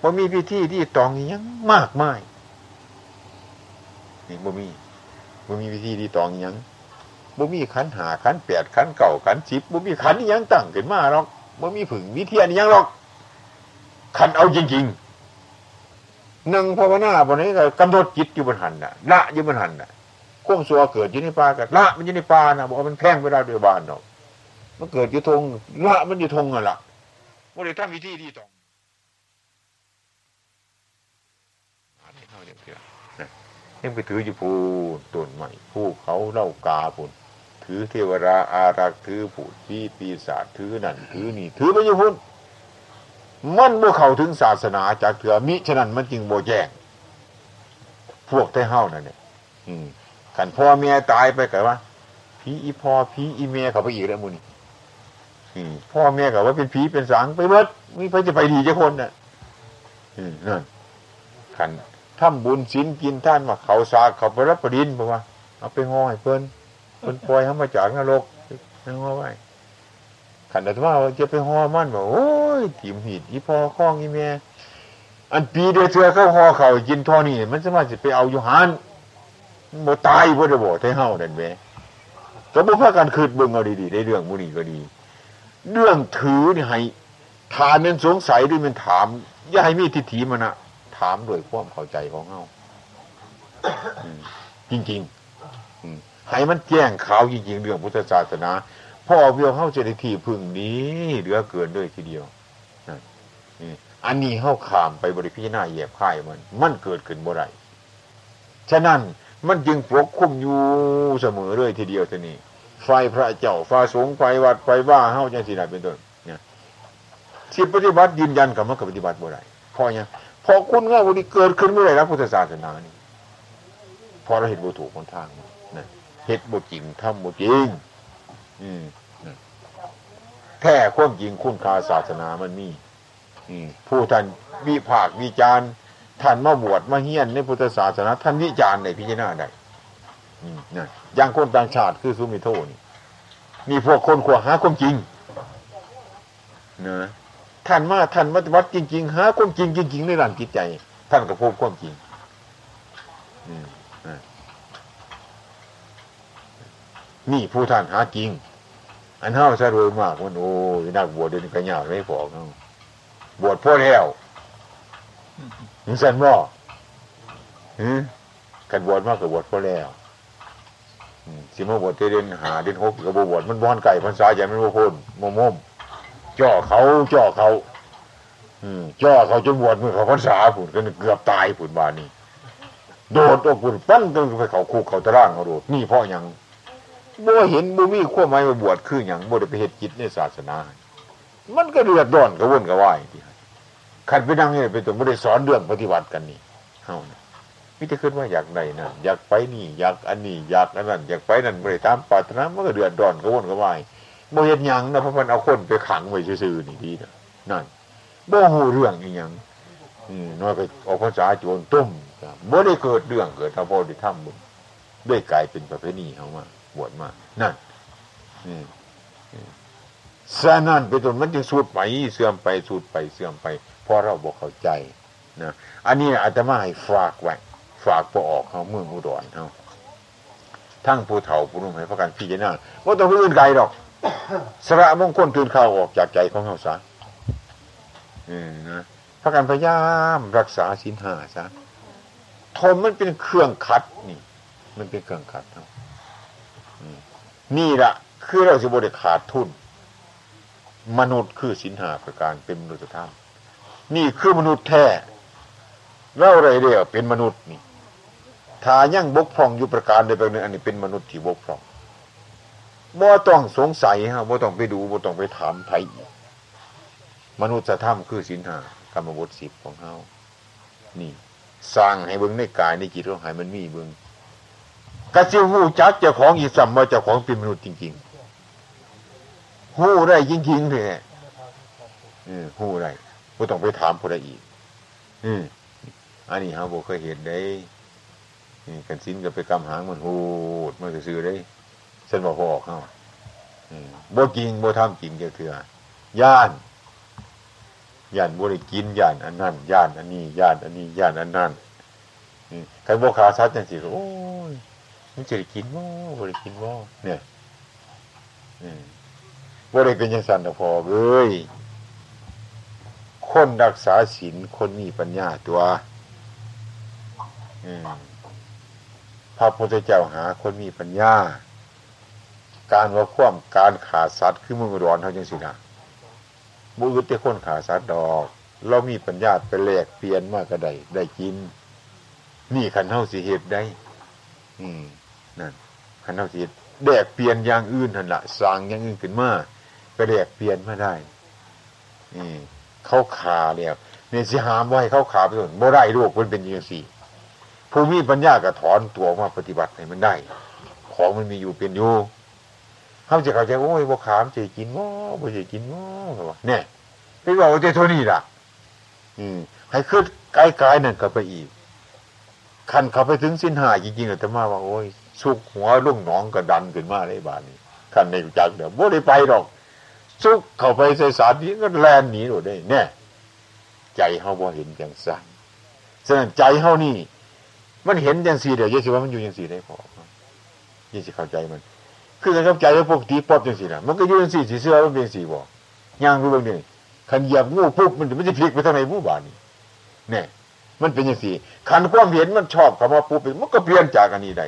บ่มีพิธีที่ตองยังมากมายนี่บ่มีบ่มีพิธีที่ตองยังบ่มีขันหาขันแปดขันเก่าขันสิบบ่มีขันยังตั้งขึ้นมาหรอกบ่มีผึ่งวิเทียนยังหรอกขันเอาจริงๆนั่งภาวนาบนนี้ก็กำหนดจิตอยู่บนหันน่ะละอยู่บนหันน่ะ ข้มสัวเกิดอยู่ในป่ากัละมันอยู่ในป่านะบอกว่ามันแพงเวลาเดือบานเนาะมันเกิดอยู่ทงละมันอยู่ทงอะล่ะบ่ได้ทำวิธีที่ต้องยังไปถืออยู่ภูต้นใหม่ผู้เขาเล่ากาพุ่นถือเทวราอารักษ์ถือผู้ที่ปีศาจถือนั่นถือนี่ถือไปอยู่พุ่นมันบ่เข้าถึงศาสนาจากเถื่อมิฉะนั้นมันจึงโบแจ้งพวกไต้เฮ้านั่นเนี่ย อืม ขันพ่อเมียตายไปกันว่าผีอีพ่อผีอีเมียเขาไปอีกแล้วมูนี่พ่อเมียกับว่าเป็นผีเป็นสางไปเบิดมีไปจะไปดีจ้าคนน่ะนั่นขันทำบุญศีลกินท่านมาเขาสาเขาไปรับประดินบอกว่าเอาไปง้อยเพิ่นเพิ่นปล่อยเขามาจากนรกนั่งงอไว้ขันแต่ว่าจะไปห่อมันบอกโอ้ยถิ่มหิดอีพ่อข้องอีเมียอันปีเดียวเธอเข้าห่อเขากินทอนี่มันสามารถจะไปเอาอยู่หัน บ่ตายบ่ได้บ่ไทเฮาเด่นแม่ก็บ่พากันคืดเบิ่งเอาดีๆได้เรื่องมูนีก็ดี เรื่องถือนี่ให้ทานนั้นสงสัยด้วยมันถาม อย่าให้มีทิฏฐิมันนะถามโดยความเข้าใจของเฮาจริงๆให้มันแจ้งข่าวจริงๆ เรื่องพุทธศาสนาพ่อเพียวเข้าเจะได้ที่พึ่งนี้เหลือเกินด้วยทีเดียวอันนี้เข้าขามไปบริพิจารณาเหยียบค่ายมัน มันเกิดขึ้นบ่ไรฉะนั้น มันจึงปกคุมอยู่เสมอเลยทีเดียวทีนี้ไฟพระเจ้าไฟสงไฟวัดไฟว่าเฮาจังสีไหนเป็นต้นเนี่ยที่ปฏิบัติยืนยันกับมันกับปฏิบัติบ่ไรพอเนี่ยพอคุณเงาวันนี้เกิดขึ้นเมื่อไรแล้วพุทธศาสนานี่พอเราเห็นบุถูกคนทางนะเห็ดบุจริงทำบุจริง อืมแท้ความจริงคุณค่าศาสนามันมี อืผู้ท่านวิภาควิจารณ์ ท่านมาบวชมาเฮียนในพุทธศาสนาท่านวิจารณ์ในพิจารณาได้อย่างคนต่างชาติคือสุมิโทนี่มีพวกคนขวหาความจริงเนะท่านมาท่านวัดวัดจริง ๆ หาความจริงจริง ๆ ในหลังจิตใจ ท่านก็พบความจริงนี่ผู้ท่านหาจริง อันเท่าสะรวยมากมันโอ้ยนักบวชเดินกระยาไม่พอเนาะบวชพ่อแล้ว มึงสันบ่ฮึกันบวชมากกับบวชพ่อแล้วสิมาบวชเดือนหาเดือนหกกับบวชมันบอนไก่พันษาใหญ่มันโมพนโมมมจ่อเขาจ่อเขาอืมจ่อเขาจนบวชมือเขาพันษาผุนกันเกือบตายผุนบานี่โดดออกผุนปั้นจนไปเขาคุกเขาตะร่างเขาโดดนี่พ่อยังบ่เห็นบ่มีขั้วไม้มาบวชคืออย่างบ่ได้ไปเหตุจิตในศาสนา มันก็เดือดร้อนกระวนกระวายที่ ขันไปนั่งนี่เป็นตัวไม่ได้สอนเรื่องปฏิบัติกันนี่เฮานะมิจะขึ้นว่าอยากใดนั่นอยากไปนี่ อยากอันนี้ อยากอันนั้น อยากไปนั่นไม่ได้ตามปรารถนามันก็เดือดร้อนกระวนกระวายบ่เห็นยังนะเพราะมันเอาคนไปขังไว้ซื่อๆนี่ดีนะนั่นบ่หูเรื่องอีหยังอืมน้อยก็ออกภาษาโจรตุ้มบ่ได้เกิดเรื่องเกิดทำพอได้ทำบุญด้วยกลายเป็นประเพณีเขามาบวชมานั่นสานั่นเป็นต้นมันจึงสูดไปเสื่อมไปสูดไปเสื่อมไป ราะเราบอกเข้าใจนะอันนี้อาจจะมาให้ฝากไว้ฝากพอออกเขาเมืองอุดรเขาทั้งผู้เฒ่าผู้นุ่มให้พระกันพี่จะน่าว่าต้องอื่นไกลหรอกสระมงคลตื่นข่าวออกจากใจของเขาซะอืมนะพระกันพยายามรักษาสินหาซะทนมันเป็นเครื่องขัดนี่ มันเป็นเครื่องขัดเนาะนี่แหละคือเราจะบริขาดทุน มนุษย์คือสินหาประการเป็นมนุษยธรรม นี่คือมนุษย์แท้เราไรเดียวเป็นมนุษย์นี่ถ้ายังบกพร่องอยู่ประการใดประการหนึ่งอันนี้เป็นมนุษย์ที่บกพร่องบ่ต้องสงสัยฮะบ่ต้องไปดูบ่ต้องไปถามไทยมนุษย์ธรรมคือสินหากรรมบทสิบของเขานี่ สร้างให้เบิ้งในกายในจิตของหายมันมีเบิ้งกระซิวหูจักเจ้าของอีสัมว่าเจ้าของเป็นมนุษย์จริงๆหูได้จริงๆเลยหูได้ ไม่ต้องไปถามผู้ใดอีก อืมอันนี้เขาบอกเคยเห็นได้กันสินกับไปกำหางมันหูดมันจะซื้อได้เส้นบ่พอเขาบ่กินบ่ทำกินเถื่อย่านย่านบ่ได้กินย่านอันนั้นย่านอันนี้ย่านอันนี้ย่านอันนั้นใครบ่ขาซัดจังสิโอ้ยมันจะได้กินบ่บ่ได้กินบ่เนี่ยบ่ได้เป็นยังสันตะพอเลย คนรักษาศีลคนมีปัญญาตัวพระพุทธเจ้าหาคนมีปัญญา การว่าคว่ำการขาดสัตว์คือมือร้อนเท่าจังสินะบุรุษแต่คนขาดสัตว์ดอก เรามีปัญญาไปแลกเปลี่ยนมากก็ได้ได้กิน นี่ขันเท่าสีเหตุได้ อืมนั่นขันเท่าสีเหตุแดกเปลี่ยนอย่างอื่นทันละสร้างอย่างอื่นขึ้นมาก็แดกเปลี่ยนมาได้นี่ เขาขาแล้วเนี่ยสิหามว่าให้เขาขาไปส่วนบ่ได้ลูกมันเป็นอย่างสี่ผู้มีปัญญาก็ถอนตัวมาปฏิบัติให้มันได้ ของมันมีอยู่เป็นอยู่เขาจะเข้าใจว่าโอ้ยบ่ขามจะกินง้อบ่จะกินง้อเนี่ยพี่บอกว่าจะเท่านี้ล่ะ อืมให้ขึ้นไกลๆนั่นก็ไปอีกคันเขาไปถึงสิ้นหายจริงๆแต่มาว่าโอ้ยสุกหัวลุ่งหนองกระดันขึ้นมาเลยบานนี้คันในจักเดี๋ยวบ่ได้ไปหรอก สุกเข้าไปใส่สารนี้ก็แลนหนีหมดได้แน่ใจเฮาบ่เห็นจังสั่นฉะนั้นใจเฮานี่ มันเห็นจังสีเดี๋ยวยี่สิว่ามันอยู่จังสีได้พอยี่สิเข้าใจมัน คือการเข้าใจแล้วปกติปอบจังสีนะมันก็อยู่จังสีสีเสื้อมันเป็นสีบ่ย่างรู้เรื่องนี้ขันเหยียบงูปุ๊บมันมันจะพลิกไปทางไหนมู่บานนี่เนี่ยมันเป็นอย่างสี่ขันความเห็นมันชอบคำว่าปุ๊บมันก็เปลี่ยนจากอันนี้ได้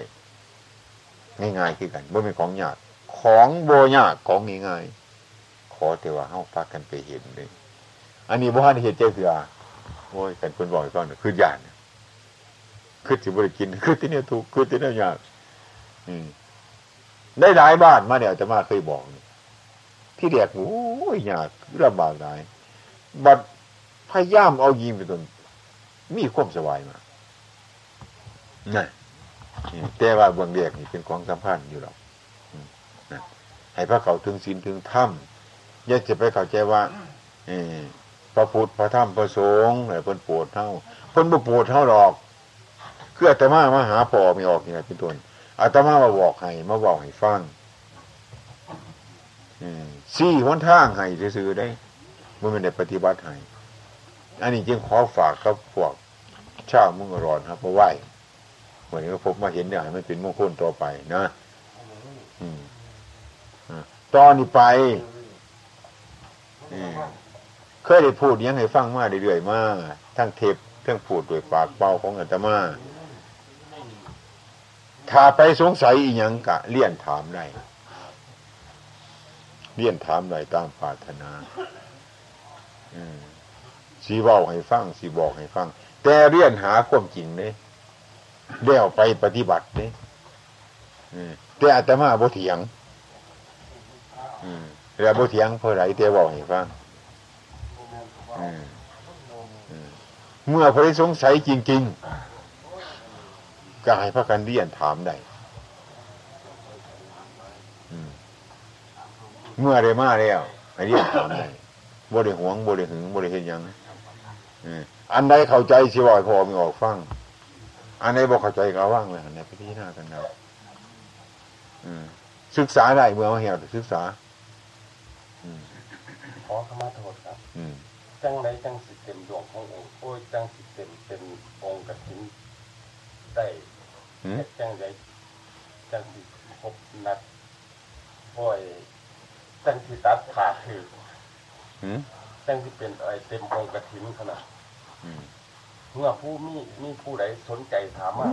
ง่ายๆคือกันบ่เป็นของยากของโบยากของง่ายๆ อแต่ว่าเฮาฟักกันไปเห็นเลยอันนี้บ่ทันเห็นเจ้าเสือโอ้ยกันคนบอกให้ฟังคือยานคือสิบ่ได้กินคือที่เนี่ยถูกคือที่เนี่ยยากอืมได้หลายบ้านมาเนี่ยจะมาเคยบอกที่เรียกโอ้ยยากลำบากหลายบัดพยายามเอายิงไปตนมีความสบายมานี่แต่ว่าเบื้องเรียกนี่เป็นของสำคัญอยู่หรอกให้พระเขาถึงศีลถึงธรรม อย่าจะไปเข้าใจว่าเอพระพุทธพระธรรมพระสงฆ์อะไรเพิ่นปวดเท่าเพิ่นบ่ปวดเท่าหรอกคืออาตมามาหาพ่อไม่ออกนี่แหละเป็นต้นอาตมามาบอกให้มาบอกให้ฟังสี่หนทางให้ซื้อได้เมื่อมันได้ปฏิบัติให้อันนี้จึงขอฝากกับพวกชาวมุงรอนครับเพราะไหววันนี้ก็พบมาเห็นเนี่ยมันเป็นมงคลต่อไปนะตอนนี้ไป เคยได้พูดยังให้ฟังมาเรื่อยๆมาทั้งเทปทั้งพูดด้วยปากเป่าของอาตมาถ้าไปสงสัยอีหยังกะเลี่ยนถามได้เลี่ยนถามได้ตามปรารถนาสีบอกให้ฟังสีบอกให้ฟัง แต่เรียนหาความจริงเนี่ยเดี๋ยวไปปฏิบัติเนี่ยแต่อาตมาบ่เถียง แล้วบ่เถียงเพราะไรแต่บอกให้ฟังเมื่อพระสงสัยจริง ๆ ก็ให้พระกันเรียนถามได้เมื่อได้มาแล้วให้เรียนถามได้บ่ได้หวงบ่ได้หึงบ่ได้เห็นยังอันใดเข้าใจสิบ่อยพอมีออกฟังอันใดบ่เข้าใจก็ว่างเลยอันไหนพิจารณากันนะศึกษาได้เมื่อมาเหี่ยวศึกษา อขมาโทษครับจังไรจังสิเต็มดวงขององค์โอ้ยจังสิเต็มเป็นองค์กระถินได้จังไรจังสิพบนัดโอ้ยจังสิตัดขาดคือจังสิเป็นอะไรเต็มองค์กระถินขนาดเมื่อผู้มีมีผู้ใดสนใจถามว่า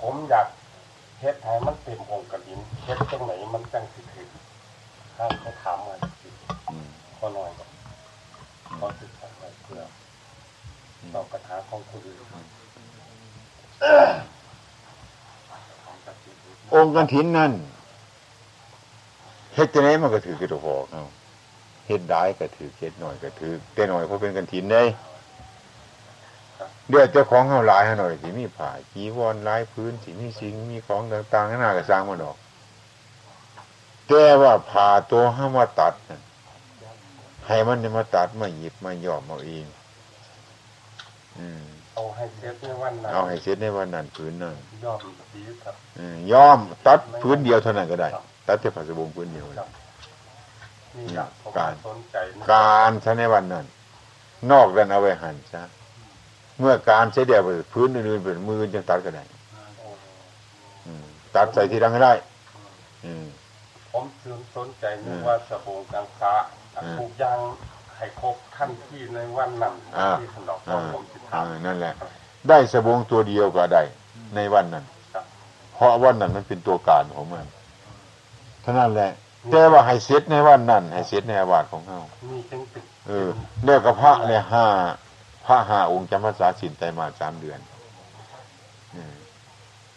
ผมอยากเฮ็ดไทยมันเต็มองค์กระถินเฮ็ดตรงไหนมันจังสิถึงถ้าเขาถามมาสิ ก็น้อยก็ศึกษาไว้เพื่อตอบปัญหาของคนอื่นองค์กันถินนั่นเฮ็ดจะไหนมันก็ถือกระดูกอกเอาเฮ็ดได้ก็ถือเฮ็ดหน่อยก็ถือแต่หน่อยเพราะเป็นกันถินได้เดี๋ยวเจ้าของเขาหลายหน่อยสิมีผ่าจีวรลายพื้นสิมีสิ่งมีของต่างๆหน้าก็สร้างมันออกแต่ว่าผ่าตัวห้ามว่าตัด ให้มันมาตัดมาหยิบมาย่อมเอาเองเอาให้เสร็จในวันนั้นเอาให้เสร็จในวันนั้นพื้นนั่นยอมดีครับยอมตัดพื้นเดียวเท่านั้นก็ได้ ตัดแต่ผัสบงพื้นเดียวการการใช้ในวันนั้น นอกนั้นเอาไว้หันซะเมื่อการใช้เดียวพื้นอื่นๆเป็นมือจะตัดก็ได้ตัดใส่ที่ดังก็ได้ผมสนใจนึกว่าสบู่กังขา ถูกยางให้ครบขั้นที่ในวันนั้นที่ขนมผมจะทำนั่นแหละ ได้สบงตัวเดียวก็ได้ ในวันนั้นเพราะวันนั้นมันเป็นตัวการของมันเท่านั้นแหละแต่ว่าให้เซตในวันนั้นให้เซตในอาวาสของเขาเออเรียกกับพระเนี่ยห้าพระห้าองค์จำพรรษาสินไตมาสามเดือนอืม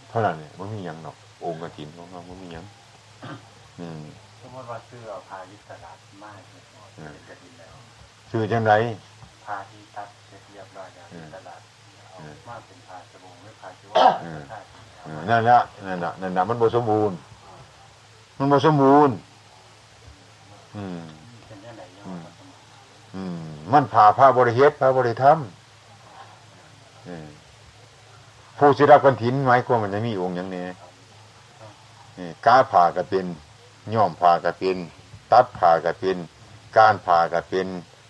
เท่านั้นเนี่ยมันมีหยังหรอกองค์กฐินของเรามันมีหยังอืมสมมติว่าซื้อเอาพาลิตลาดมากเนี่ยเป็นกระดินแล้ว ชื่อจังไรพาที่ตัดเสร็จเรียบร้อยแล้วที่ตลาดเอามากเป็นพาสบงหรือพาชิวะอืมใช่เออนั่นละนั่นละนั่นละมันบ่สมบูรณ์ มันบ่สมบูรณ์อืมเป็นยังไงยังบ่สมบูรณ์อืมมันผ่าพระบริเฮ็ดพระบริธรรมเออผู้ศิรับกันถินหมายความมันจะมีองค์อย่างนี้เออกาผ่าก็เป็นย่อมผ่าก็เป็น ตัดผ่าก็เป็น การผ่าก็เป็น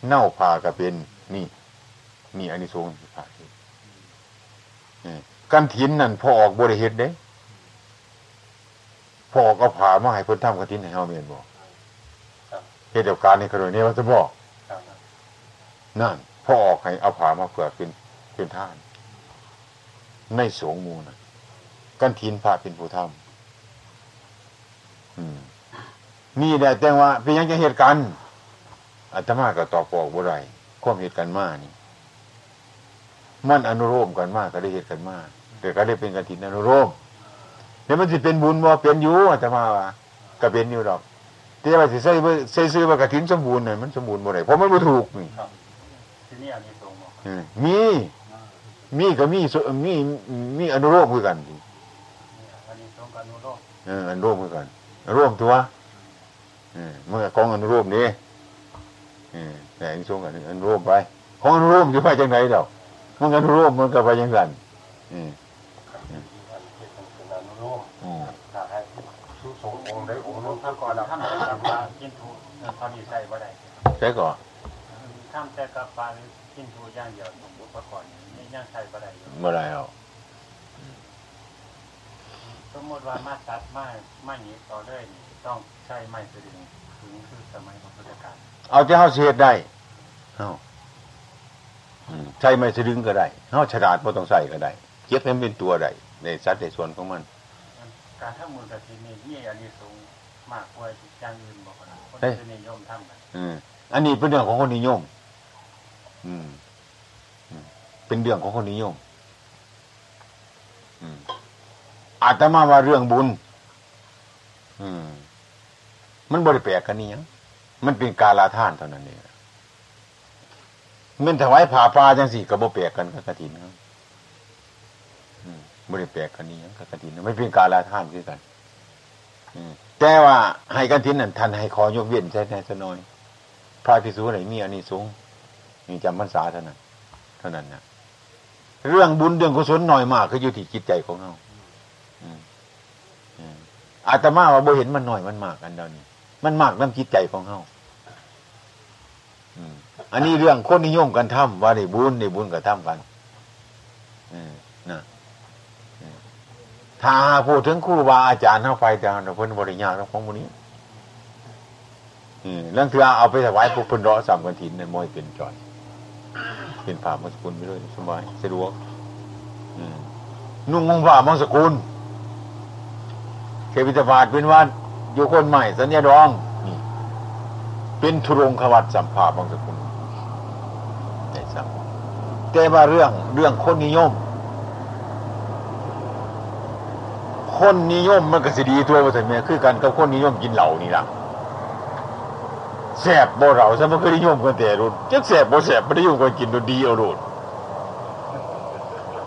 เน่าผ่าก็เป็น นี่ นี่อันนี้ทรงส์ผ่าเฮ็ดเออกันถินนั่นพอออกบริเฮ็ดเด้พอออกเอาผ่ามาให้เพิ่นทำกันถินให้เฮาแม่นบ่ครับเฮ็ดเดียวกันนี่คือนี้ว่าจะบอกนั่นพอออกให้เอาผ่ามาเกิดเป็นเป็นท่าน ในสงมูนะกันทินพาเป็นผู้ทำอืมนี่แหละแต่ว่าเป็นยังจะเหตุการณ์ อาตมาก็ตอบบอกบ่ไรความเหตุการณ์มานี่ มันอนุโลมกันมากก็ได้เหตุกันมากแต่ก็ได้เป็นกันทินอนุโลมเดี๋ยวมันสิเป็นบุญบ่เป็นอยู่อาตมาว่าก็เป็นอยู่ดอกแต่ว่าสิใส่บ่ใส่ซื้อว่ากฐินสมบูรณ์น่ะมันสมบูรณ์บ่ได้เพราะมันบ่ถูกนี่ที่นี่อันนี้ทรงบอกเออมี มีก็มีส่วนมีมีอนุโลมคือกันเนี่ยอันนี้ทรงกับอนุโลมเอออนุโลมคือกันอนุโลมตัวเออมันก็ของอนุโลมนี่เออ แต่อันนี้ส่งกันอนุโลมไปของอนุโลมอยู่ไปจังไหนดอกมันก็อนุโลมมันก็ไปจังสันเอออันที่เป็นเป็นอนุโลมอืมถ้าให้ผู้สงฆ์องค์ใดองค์หนึงถ้าก่อนทำแต่กับปลากินถูตอนนี้ใส่บ่ได้ใช่ก่อนทำแต่กับปลากินถูอย่างเดียวสมมติว่าก่อนนี่ยังใส่บ่ได้อยู่เมื่อไรเอาสมมติว่ามาตัดไม้ไม้นี้ต่อเลยนี่ต้องใช้ไม้สลิงถึงคือสมัยของพุทธกาล เอาจะเข้าเสียดได้เอาอืมใช้ไม่สะดึงก็ได้เอาฉลาดไม่ต้องใส่ก็ได้เก็บให้มันเป็นตัวได้ในสัดในส่วนของมัน การทำมือกระถินนี่มีอันนี้สูงมากกว่าอย่างอื่นบอกนะคนเฮ้ยจะนิยมทำกันอืมอันนี้เป็นเรื่องของคนนิยมอืมอืมเป็นเรื่องของคนนิยม อืมอาตมาว่าเรื่องบุญ อืมมันบริแปลกกันนี่ยัง มันเป็นกาลาท่านเท่านั้นเองมันถวายผ่าปลาจังสี่กับบแปลกกันกับกระถินครับอืมบริแปลกกันนี่ยังกับกระถินไม่เป็นกาลาท่านคือกันแต่ว่าให้กันทินนั่นท่านให้ขอยกเว้นใช่ไหมสน้อยพระพิสุไหนมีอันนี้สูงมีจำพรรษาเท่านั้นเท่านั้นนะเรื่องบุญเรื่องกุศลหน่อยมากคืออยู่ที่จิตใจของเราอืมอืมอาตมาว่าบ่เห็นมันหน่อยมันมากอันเดียวนี้มันมากน้ำจิตใจของเรา อันนี้เรื่องคนนิยมกันทำว่าได้บุญได้บุญก็ทำกันนะถ้าพูดถึงครูบาอาจารย์เข้าไปแต่เราเพิ่นบริญาของพวกนี้อืมเรื่องเถื่อเอาไปถวายพวกคนรอสามกันถินในมอยเป็นจอย เป็นผ่ามังสกุลไปเลยสบายสะดวกอืมนุ่งมงผ่ามังสกุลเควิตาบาทเป็นวัดอยู่คนใหม่สัญญาดองนี่เป็นทุรงขวัดสัมภามังสกุล แต่ว่าเรื่องเรื่องคนนิยม คนนิยมมันก็สิดีตัวว่าแต่เมียคือกันกับคนนิยมกินเหล้านี่ล่ะแสบบ่เราซะมันก็นิยมกันแต่รุ่นจักแสบบ่แสบบ่ได้นิยมกันกินดนดีเอาโดด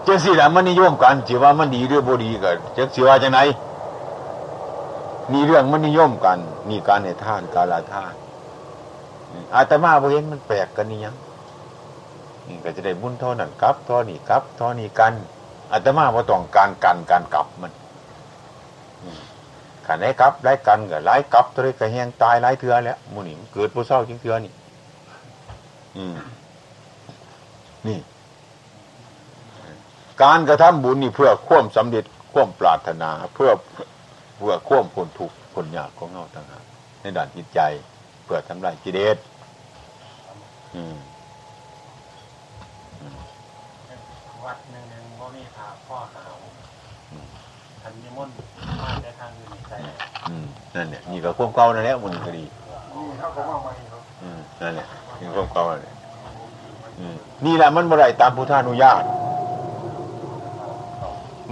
จังสิล่ะมันนิยมกันสิว่ามันดีหรือบ่ดีก็จักสิว่าจังไดนี่เรื่องมันนิยมกันนี่การให้ทานการละท่านอาตมาบ่เห็นมันแปลกกันนี่ยัง ก็จะได้บุญเท่านั้นกลับเท่านี้กลับเท่านี้กันอาตมาบ่ต้องการกันการกลับมันขันให้กลับไล่กันก็ไล่กลับตัวได้ก็แหงตายไล่เถื่อแล้วมูนี่มันเกิดผู้เศร้าจริงเถื่อนี่อืมนี่ การกระทำบุญนี่เพื่อควมสำเร็จควมปรารถนา เพื่อเพื่อควมคนทุกคนยากของเราต่างหากในด้านจิตใจ เพื่อทำลายกิเลสอืม วัดหนึ่งหนึ่งบ่มีพระพ่อหาวทันนิมนต์มาแต่ทางอื่นนี่ใส่อืมนั่นเนี่ยนี่ก็ความเก่านั่นแหละมันก็ดีนี่เขาก็ว่าไม่ครับอืมนั่นแหละนี่ความเก่านั่นแหละอืมนี่แหละมันบ่ได้ตามพุทธานุญาต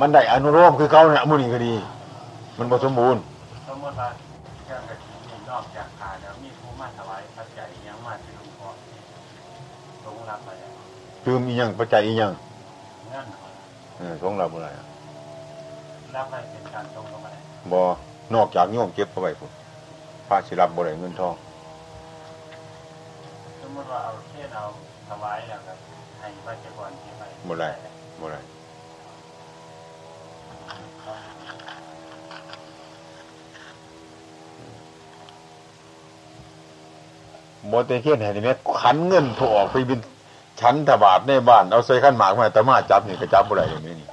มันได้อนุโลมคือเขาเนี่ยมุนีก็ดี มันบ่สมบูรณ์สมมติว่าเครื่องกระถิ่นนี่นอกจากขาแล้วมีผู้มาถวายปัจจัยอิหยังมาถึงพอตรงรับไปแล้วคือมีหยังปัจจัยอีหยังเงื่อน เออของเราบ่ได้อะรับไปเป็นการตรงเข้าไปบ่นอกจากโยมเก็บเอาไว้พุ่นพระสิรับบ่ได้เงินทองสมมติว่าเอาเทศเอาถวายแล้วครับให้วัจกรที่ไปบ่ได้บ่ได้บ่ได้เฮ็ดให้นี่แม่ขันเงินถูกออกไปบิน ชั้นตบาทในบ้านเอาใส่ขันหมากมาแต่มาจับนี่ก็จับบ่ได้เลยแม่นี่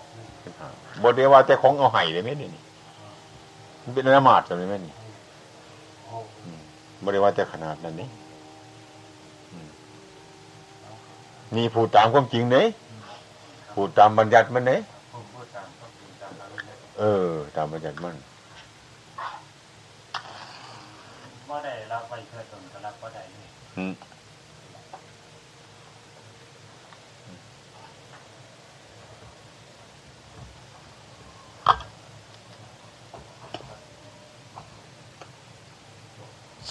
บ่ได้ว่าแต่ของเอาให้เลยแม่นี่นี่มันเป็นอนามาตใช่ไหมแม่นี่บริวารแต่ขนาดนั้นนี่อืมนี่พูดตามความจริงเนยพูดตามบัญญัติมันเนยผมพูดตามก็คือตามนั้นเลยเออ ตามบัญญัติมันว่าได้รับไปเพื่อตนก็รับว่าได้เลย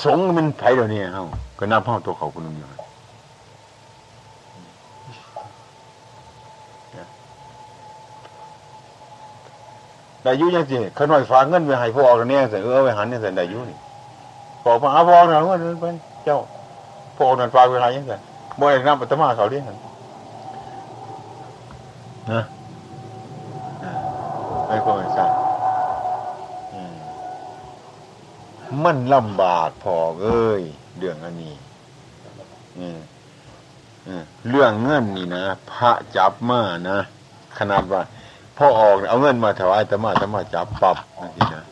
สงมันไผเดี๋ยวนี้เฮาก็นับเฮาตัวเขาคนหนึงอยู่นได้ยุ่ยังสิขน้อยฝากเงินไปให้พ่อออกเนี่ยใส่เออเอาไปหันเนี่ยใส่ได้ยุ่นี่บอกมาเอาพ่อหน่อยว่าเงินไปเจ้าพ่อนั่นฝากไปให้ยังไงบ่ได้ำปัตมาเขาเรียกนะไม่ควรใช่ มันลำบากพอเอ้ยเรื่องอันนี้เรื่องเงินนี่นะพระจับมานะขนาดว่าพ่อออกเอาเงินมาถวายแต่มาแต่มาจับปรับนั่นสินะ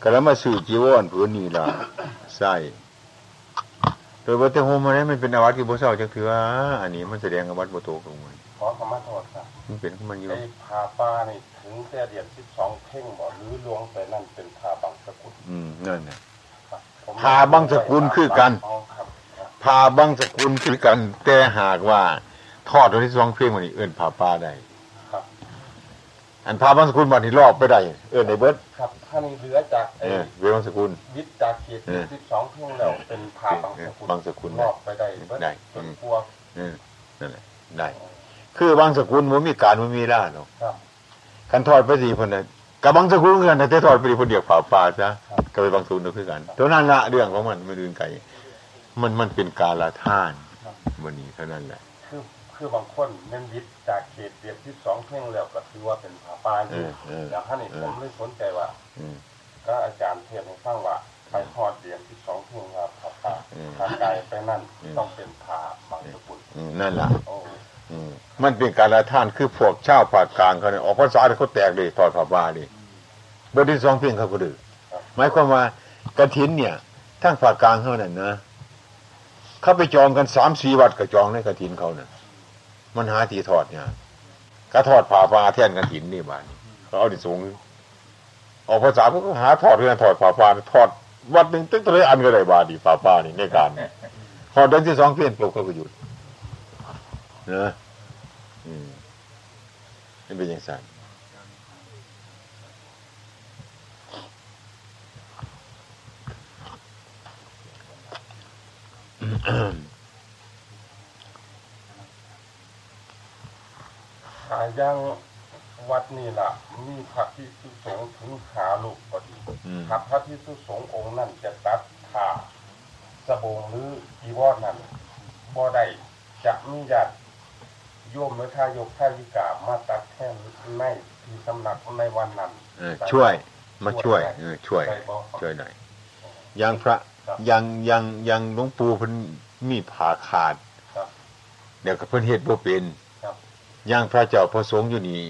ก็แล้วมาสื่อจีวรผืนนี้ล่ะใส่โดยวัตถุโฮมมันไม่เป็นอาวัตที่บ่เศร้าจักเถืออันนี้มันแสดงอาวัตบ่โตของมันขอขมาโทษครับ มันเป็นของมันอยู่ไอ้ผาป้านี่ถึงแต่เดียนสิบสองเพ่งบ่หรือลวงไปนั่นเป็นผาบางสกุลอืมนั่นน่ะครับผมผาบางสกุลคือกันอ๋อครับครับพาบางสกุลคือกัน แต่หากว่า ทอดตัวที่สองเพียงมันนี่เอิ้นผาปลาได้ครับอันพาบางสกุลบัดนี้รอบไปได้เอิ้นได้เบิดครับถ้านี่เหลือจากเอไอ้อเวบางสกุลวิทย์จากเขตเออสิบสองเพ่งแล้วเป็นผาบางสกุลบางสกุลรอบไปได้เบิดได้จนกลัวเออนั่นแหละได้ คือบางสกุลมันมีการมันมีล่าเนาะครับคันทอดไปสี่คนน่ะกับบางสกุลคือกันแต่ทอดไปคนเดียวเผาปลาซะครับก็ไปบางสกุลก็คือกันตัวนั้นละเรื่องของมันมันอื่นไกลมันมันเป็นการละท่านวันนี้เท่านั้นแหละคือคือบางคนเน้นวิทย์จากเขตเดียนสิบสองเพ่งแล้วก็ถือว่าเป็นผาปาอเอยู่อเออแล้วท่านนี่เอผอมเลยสนใจว่าอืมก็อาจารย์เทศให้ฟังว่าไปทอดเดียนสิบสองเพ่งว่าผาปาอืมถ้าไกลไปนั่นอืมต้องเป็นผาบางสกุลอืมนั่นล่ะโอ้อื มมันเป็นการละท่านคือพวกชาวภาคกลางเขาเนี่ยออกภาษาเขาแตกเลยทอดผ้าป่าเลยบดีสองเพียงเขาก็ดื้อหมายความว่ากระถินเนี่ยทั้งภาคกลางเขานั่นนะเขาไปจองกันสามสี่วัดก็จองในกระถินเขาเนี่ยมันหาที่ทอดเนี่ยก็ทอดผ้าป่าแทนกระถินนี่บ้านนี้เขาเอาดิสูงออกภาษาเขาก็หาทอดเรื่องทอดผ้าป่าทอดวัดหนึ่งตึ้งตะเลยอันก็ได้บาทดีผ้าป่านี่ในการนี่ทอดเดือนที่สองเพียงปลุกเขาก็หยุด นะอืมนี่เป็นอย่างไรหายังวัดนี่ล่ะ มีพระที่สุสงฆ์ถึงหาลูกพอดีอืมครับพระที่สุสงฆ์องค์นั่นจะตัดผ่าสบงหรือจีวรนั่นบ่ได้จะมีญาติ โยมหรือทายกทายิกามาตัดแท่นในที่สำนักในวันนั้นเออช่วย มาช่วยเออช่วยได้บ่ช่วยหน่อยอยังพระครับอยังอยังอยังหลวงปู่เพิ่นมีผ่าขาดครับเดี๋ยวก็เพิ่นเฮ็ดบ่เป็นครับอยังพระเจ้าพระสงฆ์อยู่นี่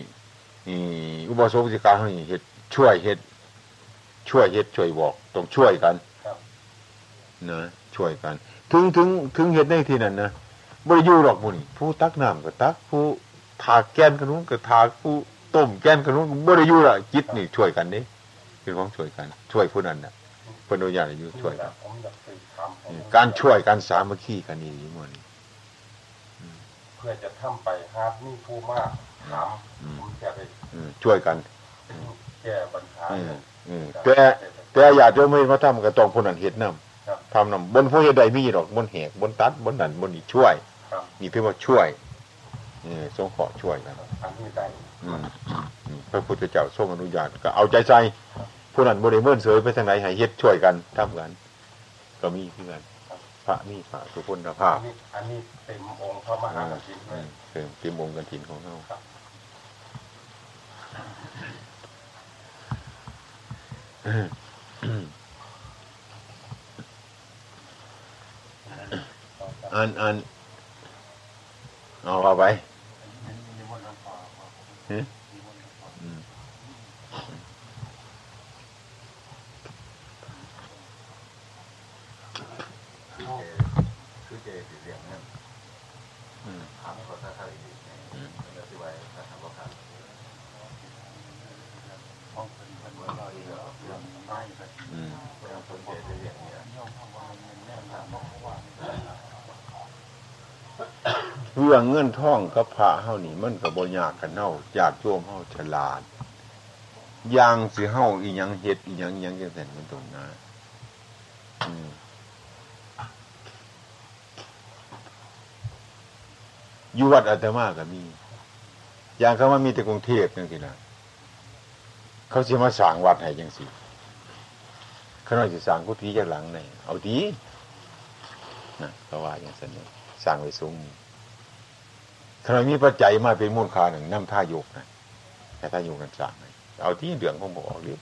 นี่อุบาสกอุบาสิกาเฮานี่เฮ็ดช่วยเฮ็ดช่วยเฮ็ดช่วยบอกต้องช่วยกันครับนะช่วยกัน ถึงถึงถึงเฮ็ดในที่นั้นนะ บ่ได้อยู่หรอกหมู่นี่ผู้ตักน้ำก็ตักผู้ถากแก้นขนุนก็ถากผู้ต้มแก้นขนุนก็บ่ได้อยู่ล่ะจิตนี่ช่วยกันเด้เป็นของช่วยกัน ช่วยผู้นั้นน่ะเพิ่นอนุญาตให้อยู่ช่วยกันผมอยากไปถามให้การช่วยกันสามัคคีกันนี่ดีหมดนี่เพื่อจะทำไปหากมีผู้มาถถามผมจะไปอืมช่วยกันแก้ปัญหาอืมอืมแต่แต่ญาติโยมไม่มาทำก็ต้องผู้นั้นเฮ็ดนํทำนํบนผู้เฮ็ดใดมีดอกบนแหกบนตัดบนนั่นบนนี่ช่วย ครับนี่เพิ่นว่าช่วยเออสงเคราะห์ช่วยกันอันนี้ได้อืมอืมพระพุทธเจ้าทรงอนุญาตก็เอาใจใส่ผู้นั้นบ่ได้เมินเสยไปทางไหนให้เฮ็ดช่วยกันทำกัน ก็มีคือกันพระมีพระทุกคนภาอัพนนี้อันนี้เต็มองค์พระมหากฐินเลยเติมเต็มองค์กันถินของเราครับอันอัน เอาเข้าไปนิมนต์หลวงพ่อครับฮะนิมนต์หลวงพ่ออืมคือเจสิเสียงนั่นอืมถามขอท่าทางดีมันจะสิไว้ถ้าทำว่าครับห้อง เรื่องเงินท่องกับพระเฮานี่ มันก็บ่ยากกันเฮาญาติโยมเฮาฉลาดอย่างสิเฮาอีหยังเฮ็ดอีหยังอีหยังจังซั่นมันตรงนะอืมอยู่วัดอาตมาก็มีอย่างเขาว่ามีแต่กรุงเทพจังซี่นะเขาสิมาสร้างวัดให้จังซี่เขาน้อยสิสร้างกุฏิจักหลังไหนเอาดีนะเขาว่าอย่างซั่นเนี่ยสร้างไว้สูงนี่ ถ้ามีปัจจัยมาเป็นมูลค่าหนึ่งน้ำท่ายกนะแต่ท่ายกกันสร้างให้เอาที่เดืองของบอกเลย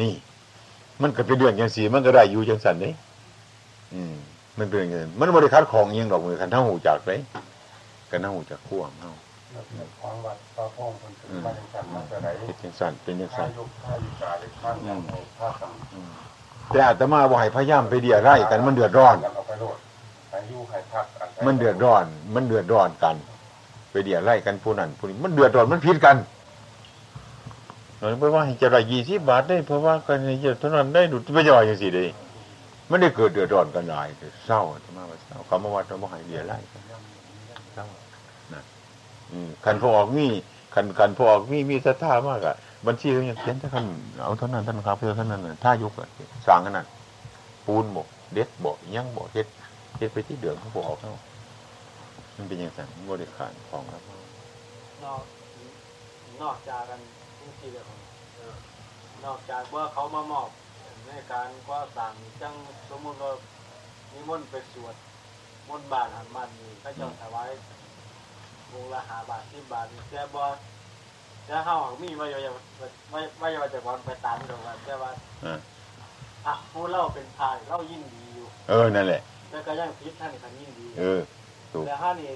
นี่ มันก็เป็นเดืองอย่างสีมันก็ได้อยู่จังสันเลยอืม มันเป็นเงินมันบริคัดของเองดอกมือคันเท่าหูจากเลยกันเท่าหูจากขั้วเท่าของวัดพระพงศ์คนถึงมาในสันมาจะไหนเป็นจังสันเป็นจังถ้าสันยุคถ้ายุกาเลยท่านยังให้ท่าสัมอืมแต่อาตมาบ่ให้พยายามไปเดียไร่กันมันเดือดร้อนกันเอาไปโลดอายุให้พักอั มันเดือดร้อน มันเดือดร้อนกัน ไปเดียไร่กันผู้นั้นผู้นี้มันเดือดร้อนมันผิดกันเออเพราะว่าให้จะได้ยี่สิบบาทได้เพราะว่ากันให้จะเท่านั้นได้ดุไม่ย่อยอย่างสิเลยมันได้เกิดเดือดร้อนกันหลายเศร้าธรรมาว่าเศร้าคำว่าวัดเราบ่ให้เดียไร่กันเศร้านะขันพอออกมีคันคันพอออกมีมีศรัทธามากอะบัญชีเขาเขียนแต่คันเอาเท่านั้นท่านครับเพื่อท่านั้นน่ะถ้ายุกอะสร้างขนาดปูนบอกเด็ดบอกยังบอกเฮ็ด เฮ็ดไปที่เดือดเขาบอกเขามันเป็นอย่างนั้นบริการของครับนอกนอกจากกันทุกทีเลยครับเออนอกจากว่าเขามามอบในการก่อสร้างจังสมมุติว่ามีมนต์ไปสวดมนต์บาทหันมันนี่ก็เจ้าถวายวงละหาบาทที่บาทนี่แต่บ่แต่เฮามีว่าอย่าว่าว่าอย่าจะก่อนไปตามดอกว่าแต่ว่าอ่าอะผู้เล่าเป็นพายเล่ายิ่งดีอยู่ เออนั่นแหละ แต่ก็ยังพิษท่านคันยิ่งดีเออถูกแต่ถ้านี่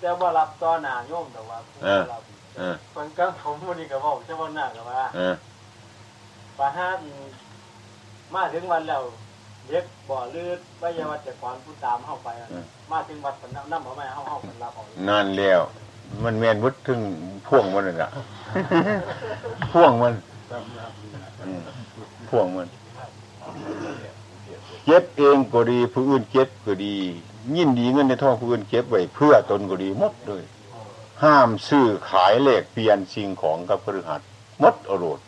แต่ว่ารับต่อหน้าโยมแต่ว่าผู้เออรับเออมันก็ผมวันนี้ก็บอกเจ้าวันหน้ากับว่าเออปาห้ามาถึงวันแล้วเด็กบ่อลืดวิยาวัจจะกรผู้ตามเข้าไปอะมาถึงวัดปนน้ำเขาไม่เข้าเข้าเป็นรับเออกนั่นแล้วมันแมนวุฒถึงพ่วงมันน่ะพ่วงมันอืมพ่วงมัน เก็บเองก็ดี ผู้อื่นเก็บก็ดี ยินดีเงินในท้องผู้อื่นเก็บไว้เพื่อตนก็ดีหมดเลย ห้ามซื้อขายแลกเปลี่ยนสิ่งของกับครือขัดหมดเอาโรด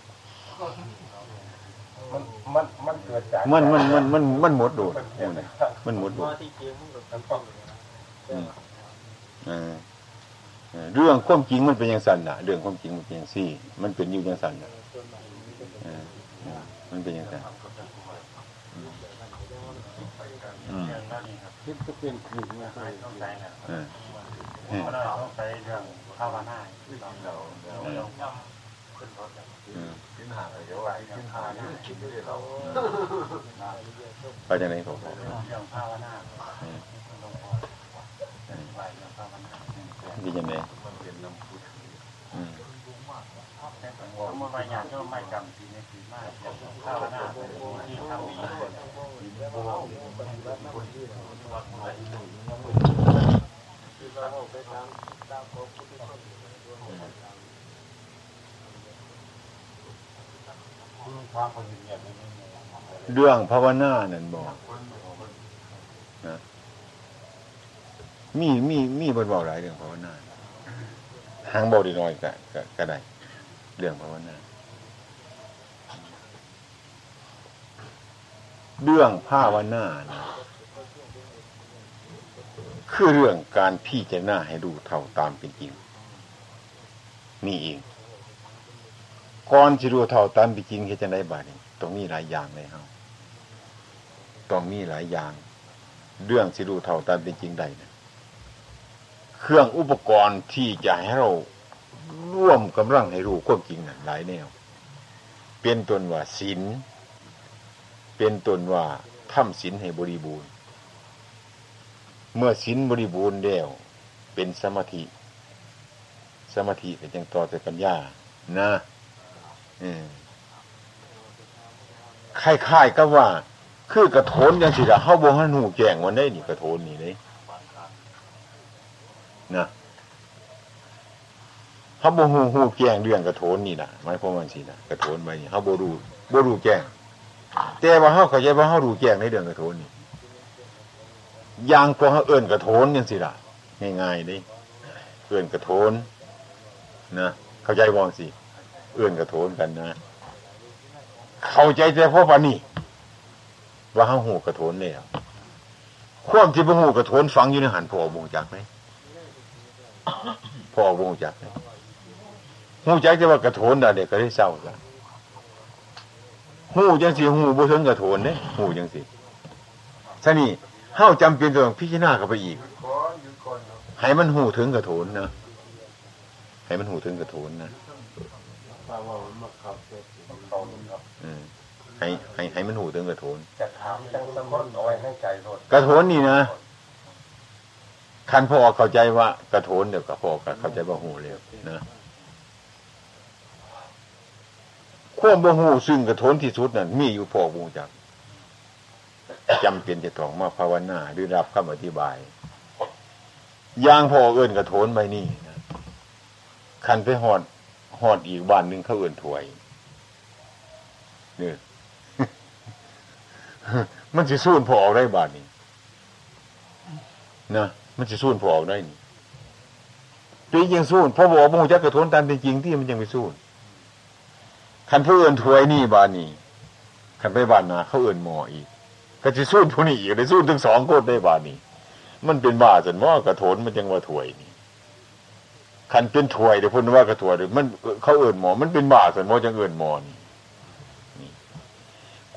มันมันมันเกิดจากมันมันมันมันมันหมดโดดโอ้ยมันหมดโดเพดราะที่จริงมันก็เป็นต้องอยู่นะอืมเออเออเรื่องความจริงมันเป็นอย่างสันน่ะ เรื่องความจริงมันเป็นอย่างซี่ มันเป็นอยู่อย่างสันน่ะเออเออมันเป็นอย่างสันอืม เรื่องนั้นนี่ ครับคิดก็เป็นจริงนะไม่ต้องใจนะเราะเราต้องไปเรื่องภาวนาที่เราเราขึ้นรถขึ้นหาอะไรก็ว่าขึ้นหานี่คิดด้วยเราไปจากไหนผมเรื่องภาวนาวงพ่อไหวเรื่องภาวนาดีจังไหนมันเป็นน้ำพุอืมสมมติว่าอยากจะไม่จำสีในสีมากภาวนาที่ทำดี คือเราเอาไปตามตามของพุทธเจ้า ความคน เรื่องภาวนานั่นบอกนะมีมีมีบทบอกหลายเรื่องภาวนาหางบดีน้อยก็ก็กได้ เรื่องภาวนาเรื่องภาวนานะคือเรื่องการพี่จะหน้าให้ดูเท่าตามเป็นจริงนี่เอง ก่อนจะรู้เท่าตามเป็นจริงเฮ็ดจะได้บาดนี้ต้องมีหลายอย่างเลยเฮาต้องมีหลายอย่าง เรื่องสิรู้เท่าตามเป็นจริงได้นะเครื่องอุปกรณ์ที่จะให้เราร่วมกำลังให้รู้ความจริงน่ะหลายแนว เป็นตนว่าศีลเป็นตนว่าทำศีลให้บริบูรณ์ เมื่อศีลบริบูรณ์แล้วเป็นสมาธิ สมาธิเป็นจังต่อแต่ปัญญานะ คล้ายๆก็ว่า คือกระโถนยังสิละเฮาบ่ฮันหูแจงวันได้นี่กระโถนนี่เลยนะเฮาบ่ฮู้ฮู้แจงเรื่องกระโถนนี่นะหมายความว่าสินะกระโถนไว้นี่เฮาบ่รู้บ่รู้แจงแต่ว่าเฮาเขาใจว่าเฮารูแจงในเรื่องกระโถนนี่ยางพวกเฮาเอิ้นกระโถนจังซี่ล่ะง่ายๆเด้เอิ้นกระโถนนะเข้าใจบ่สิ เอื้อนกระโถนกันนะเข้าใจแต่พราะว่านี่ว่าเฮาหูกระโถนแล้วความที่บ่หูกระโถนฝังอยู่ในหันพ่อบ่งจักไหมพ่อบ่งจักไหมหูจักแต่ว่ากระโถนนะเด็กก็ได้เศร้าซะหูจังสิหูบ่ถึงกระโถนเด้หูจังสิซะนี่เฮาจำเป็นต้องพิจารณาเข้าไปอีกให้มันหูถึงกระโถนนะให้มันหูถึงกระโถนนะ ว่าว่ามันมาเข้าเสร็จเขาครับอืมให้ให้ให้มันหูถึงกระโถนจะถามจังสมมติเอาไว้ให้ใจรถกระโถนนี่นะคันพ่อเข้าใจว่ากระโถนเดี๋ยวกับพ่อก็เข้าใจว่าหูเร็วนะความบ่หูซึ่งกระโถนที่สุดนั่นมีอยู่พ่อบูจักจำเป็นจะต้องมาภาวนาหรือรับคำอธิบายอย่างพ่อเอื้นกระโถนไปนี่นะคันไปหอด อดอีกบ้านหนึ่งเขาเอื้นถวยเนี่ยมันจะสู้นพอออกได้บ้าทนี้นะมันจะสู้นพอออกได้นี่ปียังสู้นพ่อบอกบ่งจักกระโถนตามเป็นจริงที่มันยังไปสู้นคันผู้อื่นถวยนี่บ้านนี้คันไปบ้านนาเขาเอื่นหมออีกก็จะสู้นผู้นี้อีกได้สู้นถึงสองโคนได้บ้านนี้มันเป็นบ้าจนว่ากระโถนมันยังว่าถวยนี่ คันเป็นถวยเดี๋ยวพูดว่ากระถวยหรือมันเขาเอื่นหมอ มันเป็นบ้าจนว่าจังเอื่นหมอนี่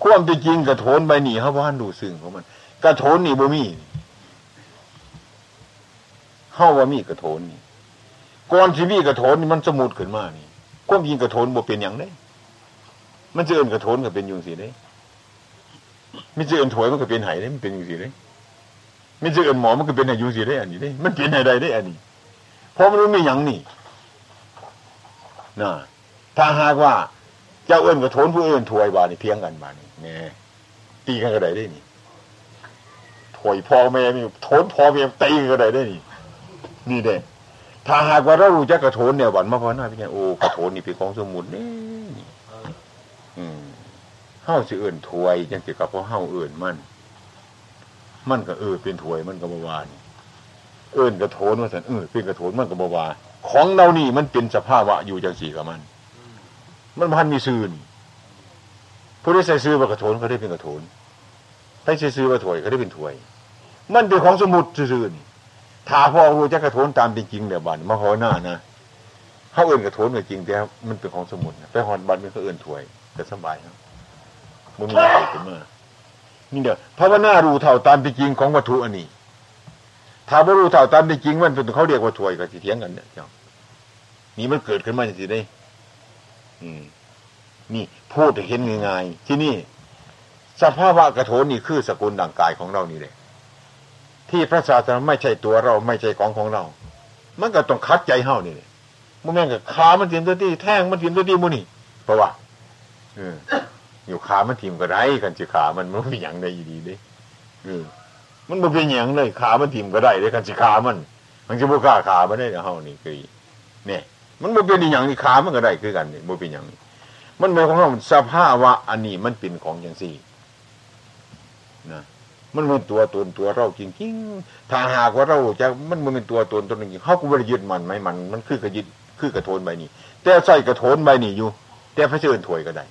ความเป็นจริงกระโถนใบหนีเขาบ้านดูซึ่งของมัน กระโถนนี่บ่มีเฮาว่ามีกระโถนนี่ก่อนที่มีกระโถนนี่มันสมุดขึ้นมานี่ความจริงกระโถนบ่เป็นอย่างได้มันจะเอินกระโถนก็เป็นอยู่สิเด้มันจะเอินถวยมันก็เป็นไหได้มันเป็นอยู่สิเด้มันจะเอินหมอมันก็เป็นอายุสิได้อันนี้ได้ มันเป็นให้ใดได้อันนี้ เพราะมันไม่มีอย่างนี่นะถ้าหากว่าเจ้าเอิญกับโทนผู้เอิญถวยบานี่เพียงกันบานี่แน่ตีกันก็ได้ได้นี่ถวยพ่อแม่นี่โทนพ่อแม่ตีกันก็ได้ได้นี่ นี่เด้ถ้าหากว่าเรารู้จักกระโถนเนี่ยวันมาพอหน้าพี่เนี่ยโอ้กระโถนนี่เป็นของสมุนนี่อืมเฮาสิเอิญถวยจังสิกับเพราะเฮาเอิญมัน มันก็เออเป็นถวยมันก็บวาน เอิญกระโถนว่าสันเออเป็นกระโถนมันก็บวาของเรานี่มันเป็นสภาวะอยู่จังสี่กับมัน มันพันมีซื่อนี่ผู้ที่ใส่ซื้อว่ากระโถนเขาได้เป็นกระโถนถ้าใส่ซื้อว่าถวยเขาได้เป็นถวย มันเป็นของสมุดซื่อนี่ถ้าพ่อรู้จักกระโถนตามเป็นจริงเดี๋ยวบันมาหอหน้านะเขาเอื่นกระโถนก็จริงแต่มันเป็นของสมุดไปหอนบันมันเขาเอื่นถวยแต่สบายครับมันมีอะไรขึ้นมานี่เดี๋ยวภาวนารู้เท่าตามเป็นจริงของวัตถุอันนี้ ถ้าไม่รู้เท่าตามเป็นจริงมันเป็นเขาเรียกว่าถวยกับสิเทียงกันเนี่ยเจ้านี่มันเกิดขึ้นมาอย่างนี้ได้ อืม นี่พูดเห็นง่ายๆที่นี่ สภาวะกระโถนนี่คือสกุลด่างกายของเรานี่เลยที่พระศาสนาไม่ใช่ตัวเราไม่ใช่ของของเรา มันก็ต้องคัดใจเฮานี่เลยมันแม่งกับขามันทิมตัวที่แท่งมันทิมตัวที่มูนี่เพราะว่าอยู่ขามันทิมก็ได้กันจิขามันมันเป็นอย่างใดดีเด้เออ มันมันเป็นอย่างเลยขามันทิมก็ได้เลยกันจิขามัน มันจะบุกล้าขามันได้เฮานี่คือเนี่ย มันบ่เป็นอย่างนี้ขามันก็ได้คือกันนี่บ่เป็นอย่างนี้มันหมายความว่าสภาวะอันนี้มันเป็นของอย่างสี่นะมันเป็นตัวตนตัวเราจริงๆถ้าหากว่าเราจะมันมันเป็นตัวตนตัวหนึ่งเขาก็ไม่ได้ยึดมันไหมมัน มันคือกระยึดคือกระโทนใบนี้ แต่ใส่กระโทนใบนี้อยู่ แต่พระเจ้าถวยก็ได้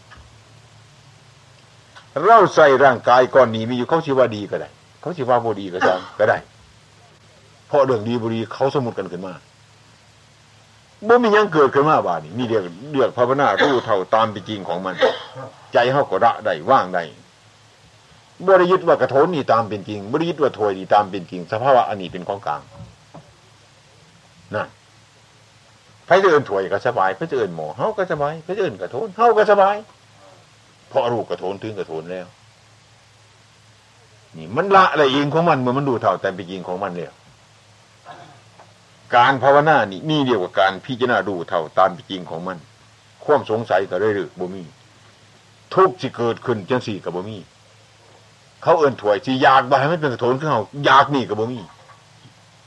เราใส่ร่างกายก่อนนี้มีอยู่เขาชิว่าดีก็ได้ เขาชิว่าบดีก็ได้ก็ได้เพราะเรื่องดีบุรีเขาสมุดกันขึ้นมาบ่มียังเกิดขึ้นมาบาดนี้นี่เรียกเรียกภาวนารู้เท่าตามเป็นจริงของมัน ใจเขาก็ระได้ว่างได้บริยุทธ์ว่ากระโถนนี่ตามเป็นจริงบริยุทธ์ว่าถวยนี่ตามเป็นจริง สภาวะอันนี้เป็นของกลางนั่นพระเอิญถวยก็สบายพระเอิญหมอเฮาก็สบายพระเอิญกระโถนเฮาก็สบายเพราะรูปกระโถนถึงกระโถนแล้ว นี่มันละอะไรเองของมันเมื่อมันดูเท่าแต่เป็นจริงของมันแล้วการภาวนานี่นี่เรียวกว่าการพิจารณาดูเท่าตามเป็นจริงของมัน ความสงสัยก็ได้หรือบ่มี ทุกที่เกิดขึ้นจังสี่กับบ่มี เขาเอินถวยที่อยากบ่ให้มันเป็นกระโถนขึ้นเขาอยากนี่กับบ่มี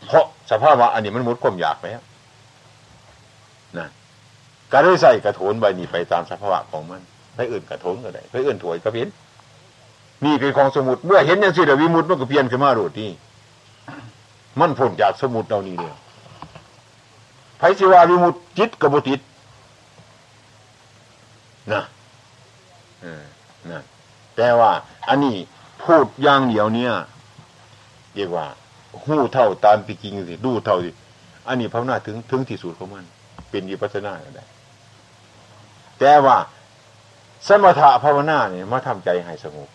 เพราะสภาพว่าอันนี้มันหมดความอยากไปแล้วนะก็ได้ใส่กระโถนใบนี้ไปตามสภาวะของมันไปอื่นกระโถนก็ได้ไปอื่นถวยก็เพี้ยน นี่เป็นของสมุดเมื่อเห็นอย่างสี่เดวิมุตมันก็เพียนขึ้นมาโดดที่มันพ้นจากสมุดเรานี่เดียวไผสิวาวิมุตจิตกบุติดนะนะแต่ว่าอันนี้พูดอย่างเดียวเนี่ยเรียกว่าหู้เท่าตามปีจริงสิดูเท่าสิอันนี้ภาวนาถึงถึงที่สุดของมัน เป็นวิปัสสนาก็ได้แต่ว่าสมถะภาวนาเนี่ยมาทำใจให้สงบ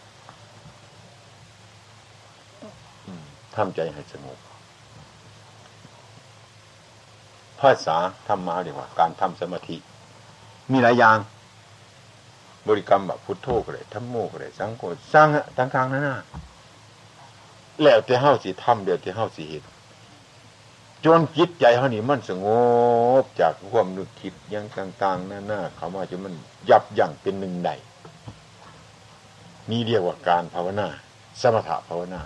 ทำใจให้สงบภาษาธรรมะเรียกว่า การทำสมาธิ มีหลายอย่าง บริกรรมแบบพุทโธก็ได้ธรรมโมก็ได้สังโฆสร้างต่างๆนั่นน่ะแล้วแต่เฮาสิทำเดี๋ยวแต่เฮาสิเห็นจนจิตใจเฮานี่มันสงบจากความนึกคิดยังต่างๆนั่นน่ะเขามาจนมันยับยั้งเป็นหนึ่งใดนี่เรียกว่าการภาวนา สมถะภาวนา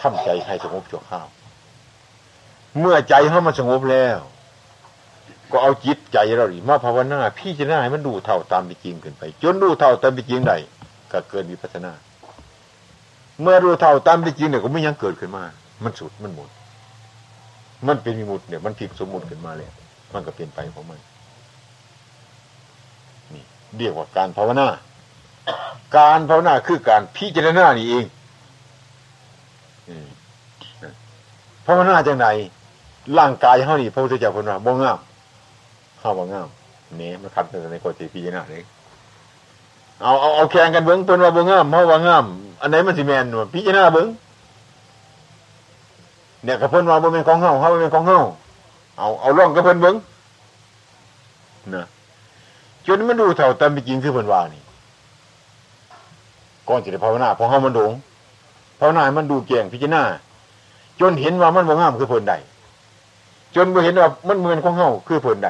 ทำใจให้สงบชั่วข้าว เมื่อใจเขามาสงบแล้ว ก็เอาจิตใจเราดิมาภาวนาพี่จะได้มันดูเท่าตามเป็นจริงขึ้นไป จนดูเท่าตามเป็นจริงใดก็เกิดวิปัสนา เมื่อรู้เท่าตามเป็นจริงเนี่ยก็ไม่ยังเกิดขึ้นมา มันสุดมันหมด มันเป็นมีมุดเนี่ยมันผิดสมมุติขึ้นมาเลยมันก็เปลี่ยนไปของมันนี่เรียกว่าการภาวนา การภาวนาคือการพิจารณานี่เอง ภาวนาจังไหนร่างกายเขานี่พระพุทธเจ้าพูดว่าบ่งามเข้าบ่งามเนี่ยมันคัดกันในกฎจิพิจารณาเลยเอาเอาเอาแข่งกันเบิ้งเป็นว่าบ่งามเพราะว่างาม อันไหนมันสิแมนพิจารณาเบิ้งเนี่ยกระเพิ่นว่าบ่เป็นของเฮาเฮาบ่เป็นของเฮาเอาเอาล่องกระเพิ่นเบิ้งนะจนมันดูเท่าตามเป็นจริงคือเพิ่นว่านี่ก่อนจะได้ภาวนาพอเฮามันดง ภาวนามันดูแก่งพิจารณาจนเห็นว่ามันบ่งามคือเพิ่นใดจนบ่เห็นว่ามันเหมือนของเฮาคือเพิ่นใด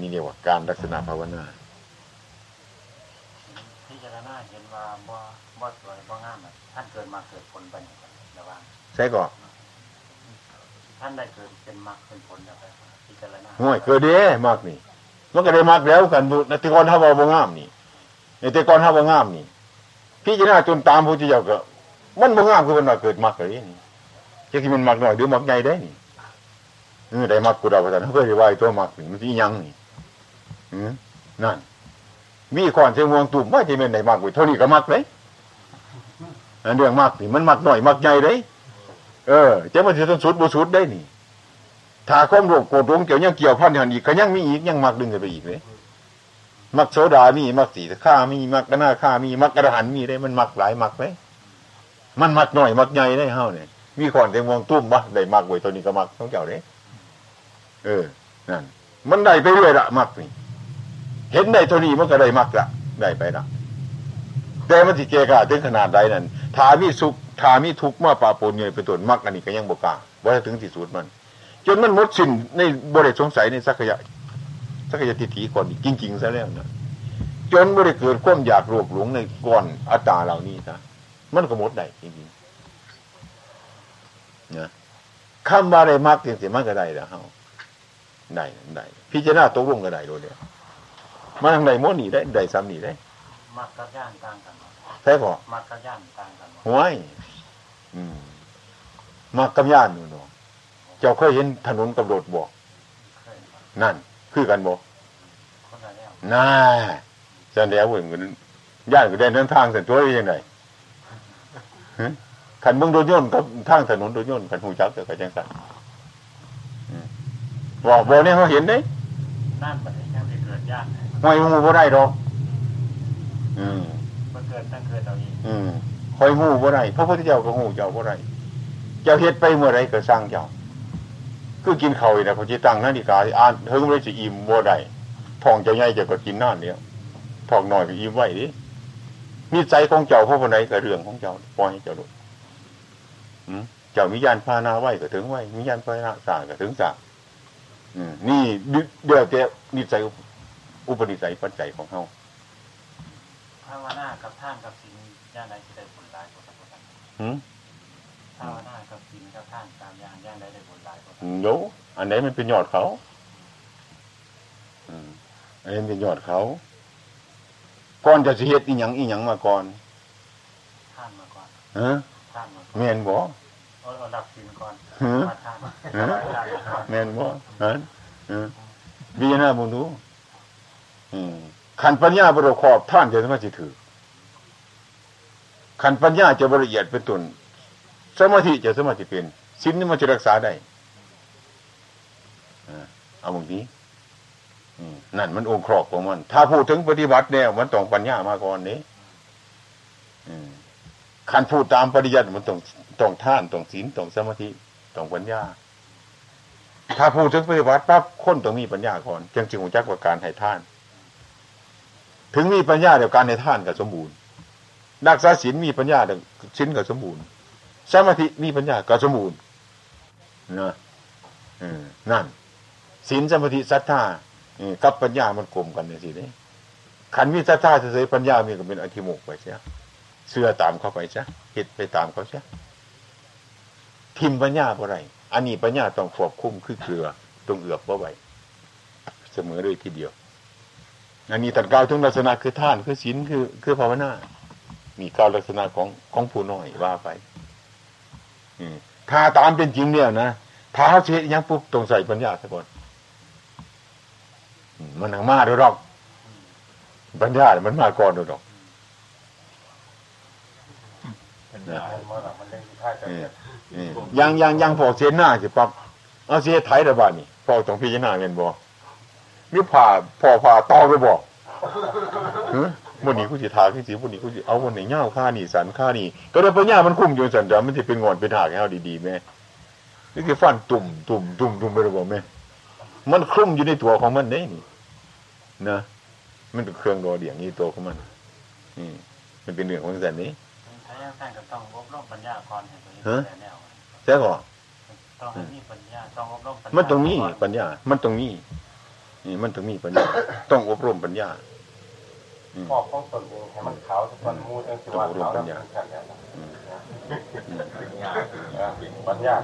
นี่เรียกว่าการลักษณะภาวนาพิจารณาเห็นว่าบ่บ่สวยบ่งามอะท่านเกิดมาเกิดผลไปเนี่ยระวังใช่ก่อนท่านได้เกิดเป็นมรรคเป็นผลแล้วไปพิจารณาห่วยเกิดเด้มากนี่มันก็ได้มากแล้วกันในแต่ก่อนถ้าว่าบ่งามนี่ในแต่ก่อนถ้าบ่งามนี่ พี่จะน่าจนตามพระเจ้าก็มันบ่งามคือมันว่าเกิดมากเลยนี่จะที่มันมากหน่อยหรือมากใหญ่ได้นี่เออได้มากกูดาวพัฒนาเพื่อที่ว่าตัวมากนี่มันที่ยังนี่อืมนั่น มีขอนเชียงวงตุ่มว่าจะเป็นไหนมากกว่าเท่านี้ก็มากเลยอันเรื่องมากนี่มันมากหน่อยมากใหญ่เลยเออจะมันจะต้องสุดบ่สุดได้นี่ถ้าความโลภโกรธหลงเกี่ยวยังเกี่ยวพันหันอีกก็ยังมีอีกยังมักดึงกันไปอีกเลย มักโสดามีมักสีข้ามีมักกระนาข้ามีมักกระหันมีได้มันมักหลายมักไหมมันมักหน่อยมักใหญ่ได้เฮาเนี่ยมีขอนเต็มวงตุ้มบ่ได้มักไว้ตัวนี้ก็มักต้องเจ้าเด้เออนั่นมันได้ไปเรื่อยละมักนี่เห็นได้ตัวนี้มันก็ได้มักละได้ไปละแต่มันสิเกกาถึงขนาดใดนั่นถามีสุขถามีทุกข์มาปาปนเงยเป็นต้นมักอันนี้ก็ยังบกล้าว่าถึงที่สุดมัน จนมันหมดสิ้นในบริสงสัยในสักยะ สักยะทิฏฐิก่อนจริง ๆซะแล้วนะจนบริเกิดความอยากรวบหลงในก่อนอัตตาเหล่านี้นะมันก็หมดได้จริงๆนะคำว่าได้มากจริงๆมันก็ได้แล้วเฮาได้ได้พิจารณาตกลงก็ได้โดยเดียวมันทางใดมดนี่ได้ได้ซ้ำนี่ได้มักกับย่านต่างกันบ่ใช่ป่ะมักกับย่านต่างกันบ่ห้วยอืมมากำย่านนู่นเนาะเจ้าเคยเห็นถนนกับรถบ่เคยบ่นั่น คือกันบ่คนละแล้วน่าจะแล้วเว้ยมันย่านก็ได้เดินทางเส้นตัวได้ยังไงฮะขันเบิ่งรถยนต์กับทางถนนรถยนต์ขันหูจักเดี๋ยวก็จังซั่นอืมบ่บ่เนี่ยเขาเห็นเด้นั่นประเทศยังสิเกิดย่านห้วยหูบ่ได้ดอกอืมบ่เกิดตั้งเกิดเอาเองอืมคอยหูบ่ได้พระพุทธเจ้าก็หูเจ้าบ่ได้เจ้าเฮ็ดไปเมื่อไรก็สร้างเจ้า คือกินข้าวนี่นะเขาสิตั้งนาฬิกาสิอ่านถึงเลยสิอิ่มบ่ได้ท้องเจ้าใหญ่เจ้าก็กินนานเดียวท้องน้อยก็อิ่มไว้ดินิสัยของเจ้าเพราะวันไหนก็เรื่องของเจ้าปล่อยให้เจ้าดูอืมเจ้ามียานพาหนาไว้ก็ถึงไว้มียานพาหนะสร้างก็ถึงสร้างอืมนี่เดี๋ยวแต่นิสัยอุปนิสัยปัจจัยของเฮาภาวนากับท่านกับศีลย่านใดสิได้ผลหลายกว่ากันหืมภาวนากับศีลกับท่านตามอย่างย่านใดได้ผล โยอันไหนมันเป็นยอดเขาอืมอันนี้มันเป็นยอดเขาก่อนจะสิเฮ็ดอีหยังอีหยังมาก่อนท่านมาก่อนฮะท่านมาก่อนแม่นบ่เอาเอาหลักศีลก่อนฮะมาท่านฮะแม่นบ่ฮะฮะพิจารณาบุญดูอืมขันปัญญาบริขอบท่านจะสามารถสิถือขันปัญญาจะบละเอียดเป็นต้นสมาธิจะสามารถสิเป็นศีลนี่มันจะรักษาได้อ่า เอาบางทีนั่นมันองค์ครอบของมัน ถ้าพูดถึงปฏิบัติเนี่ยมันต้องปัญญามาก่อนนี้ขันพูดตามปริยัติมันต้องต้องท่านต้องศีลต้องสมาธิต้องปัญญา ถ้าพูดถึงปฏิบัติปั๊บคนต้องมีปัญญาก่อนจึงจึงจักว่าการให้ท่าน ถึงมีปัญญาเดี๋ยวการให้ท่านก็สมบูรณ์นักษาศีลมีปัญญาเดี๋ยวศีลก็สมบูรณ์สมาธิมีปัญญาก็สมบูรณ์นะนั่น ศีลสมาธิศรัทธากับปัญญามันกลมกันเนี่ยสิเนี่ยขันมีศรัทธาเฉยปัญญามีก็เป็นอธิโมกข์ไปเสียเชื่อตามเข้าไปเสียเห็ดไปตามเขาเสียทิมปัญญาบ่ไรอันนี้ปัญญาต้องควบคุมคือเกลือต้องเอือบบ่ไหวเสมอเลยทีเดียว อันนี้ตัดกาวถึงลักษณะคือท่านคือศีลคือคือภาวนามีกาวลักษณะของของผู้น้อยว่าไป อืถ้าตามเป็นจริงเนี่ยนะถ้าเขาเสียอยังปุ๊บต้องใส่ปัญญาซะก่อน มมันหนังมาด้วยหรอกปัญญาเนี่ยมันมาก่อนด้วยหรอกมันมาหลังมันเล่นที่ท่าจะอืมเนี่ยอืมยังยังยังพอเสียหน้าสิปั๊บเอาเสียไทยระบาดนี่พอต้องพิจารณาเงินบ่หรือผ่าพอผ่าต่อไปบ่ฮะวันนี้กูสิทาขึ้นสิวันนี้กูสิเอาวันไหนเงาค่านี่สันค่านี่ก็ได้ปัญญามันคุ้มอยู่สันเดียวมันจะเป็นงอนเป็นหากให้เฮาดีๆแม่นี่คือฟันตุ่มตุ่มตุ่มตุ่มไปเลยบ่แม่มันคลุ้มอยู่ในตัวของมันเด้นี่ นะมันเป็นเครื่องรอเดียงนี่ตัวของมันอืมมันเป็นเรื่องของสันนี้ถ้าอย่างท่านก็ต้องอบรมปัญญาก่อนให้ตัวเองฮะแต่แนวใช่ก่อต้องให้มีปัญญาต้องอบรมปัญญามันตรงนี้ก่อปัญญา มันตรงนี้นี่มันตรงนี้ปัญญา ต้องอบรมปัญญาอืมครอบของตนเองให้มันขาวทุกวันมูจังสิว่าขาวแล้วมันขันแล้วปัญญา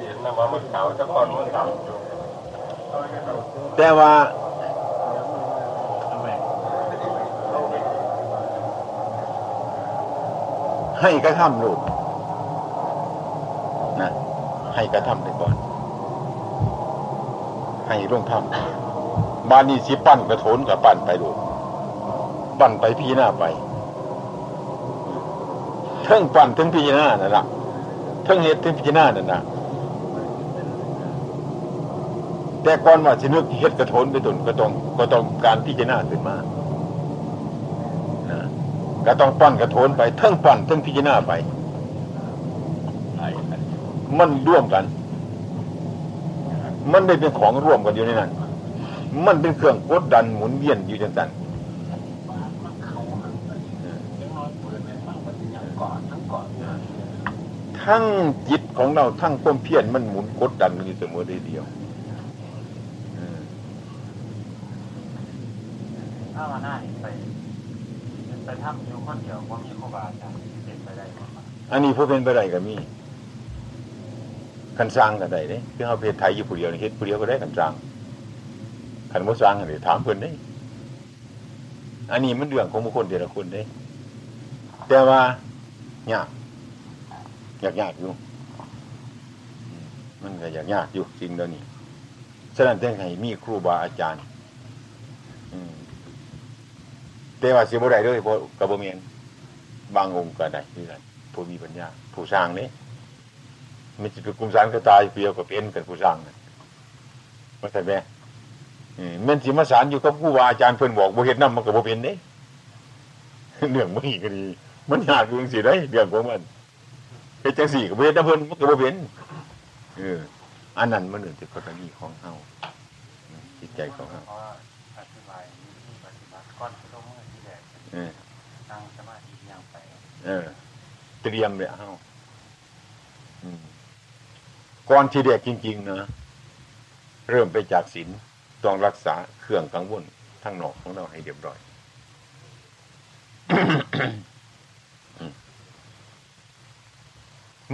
เห็นนะว่ามันขาวจะก่อนมันขาว แต่ว่าให้กระทำลูกนะให้กระทำไปก่อน ให้ลงทำบานนี้สิปั้นกระโถนกับปั้นไปลูกปั้นไปพี่หน้าไปเทิงปั้นถึงพี่หน้านั่นละเทิงเฮ็ดถึงพี่หน้านั่นนะ แต่ก่อนว่าสินึกเฮ็ดกระโถนไปตุนก็ต้องก็ต้องการพิจารณาขึ้นมานะก็ต้องปั้นกระโถนไปเทิงปั้นเทิงพิจารณาไป มันร่วมกัน มันได้เป็นของร่วมกันอยู่ในนั้น มันเป็นเครื่องกดดันหมุนเวียนอยู่จังสันทั้งจิตของเราทั้งความเพียรมันหมุนกดดันกันอยู่เสมอได้เดียวอืม ถ้ามาหน้านี่ไปไปทำอยู่คนเดียวว่ามีครูบาอาจารย์เป็นไปได้บ่อันนี้ผู้เป็นไปได้ก็มีคันสร้างก็ได้เด้คือเฮาเพศไทยอยู่ผู้เดียวนี่เฮ็ดผู้เดียวก็ได้คันสร้างคันบ่สร้างก็ได้ถามเพิ่นเด้ อันนี้มันเรื่องของบุคคลแต่ละคนเด้แต่ว่ายากยากยากอยู่มมันก็ยากยากอยู่จริงเดี๋ยวนี้ฉะนั้นต้องให้มีครูบาอาจารย์ แต่ว่าสิบ่ได้เลยเพระกระบเมียนบางองค์ก็ได้คือกันผู้มีปัญญา ผู้สร้างนี่มันจะเป็นกุมสารก็ตายเปรียวกับเป็นกันผู้สร้างนะว่าแต่แม่อืมแมันสิมาสารอยู่กับครูบาอาจารย์เพิ่นบอกบ่เฮ็ดนำมันก็บ่เป็นเด้เรื่องมันก็ดีมันยากอยู่จังซี่ได้เรื่องของมันเฮ็ดจังซี่ก็บ่เฮ็ดนำเพิ่นมันก็บ่เป็นเอออันนั้นมันเรื่องที่กรณีของเฮาจิตใจของเฮา นั่งสมาธิอย่างไป เออ เตรียมเลยเฮาอืมก่อนที่เด็กจริง ๆ นะ เริ่มไปจากศีลต้องรักษาเครื่องกังวลทั้งนอกของเราให้เรียบร้อย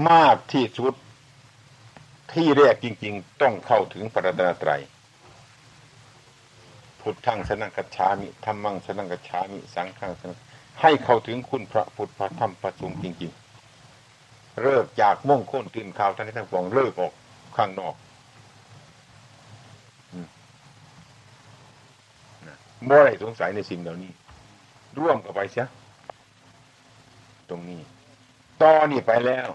มากที่สุดที่แรกจริง ๆ ต้องเข้าถึงพระรัตนตรัย พุทธังสนังกัจฉามิธรรมังสนังกัจฉามิสังฆังสนังให้เข้าถึงคุณพระพุทธพระธรรมพระสงฆ์จริงๆ เลิกจากม่งค้นตื่นข่าวทั้งนี้ทั้งปวงเลิกออกข้างนอกอืมนะบ่ได้สงสัยในสิ่งเหล่านี้ ร่วมกับไปเสียตรงนี้ตอนี่ไปแล้ว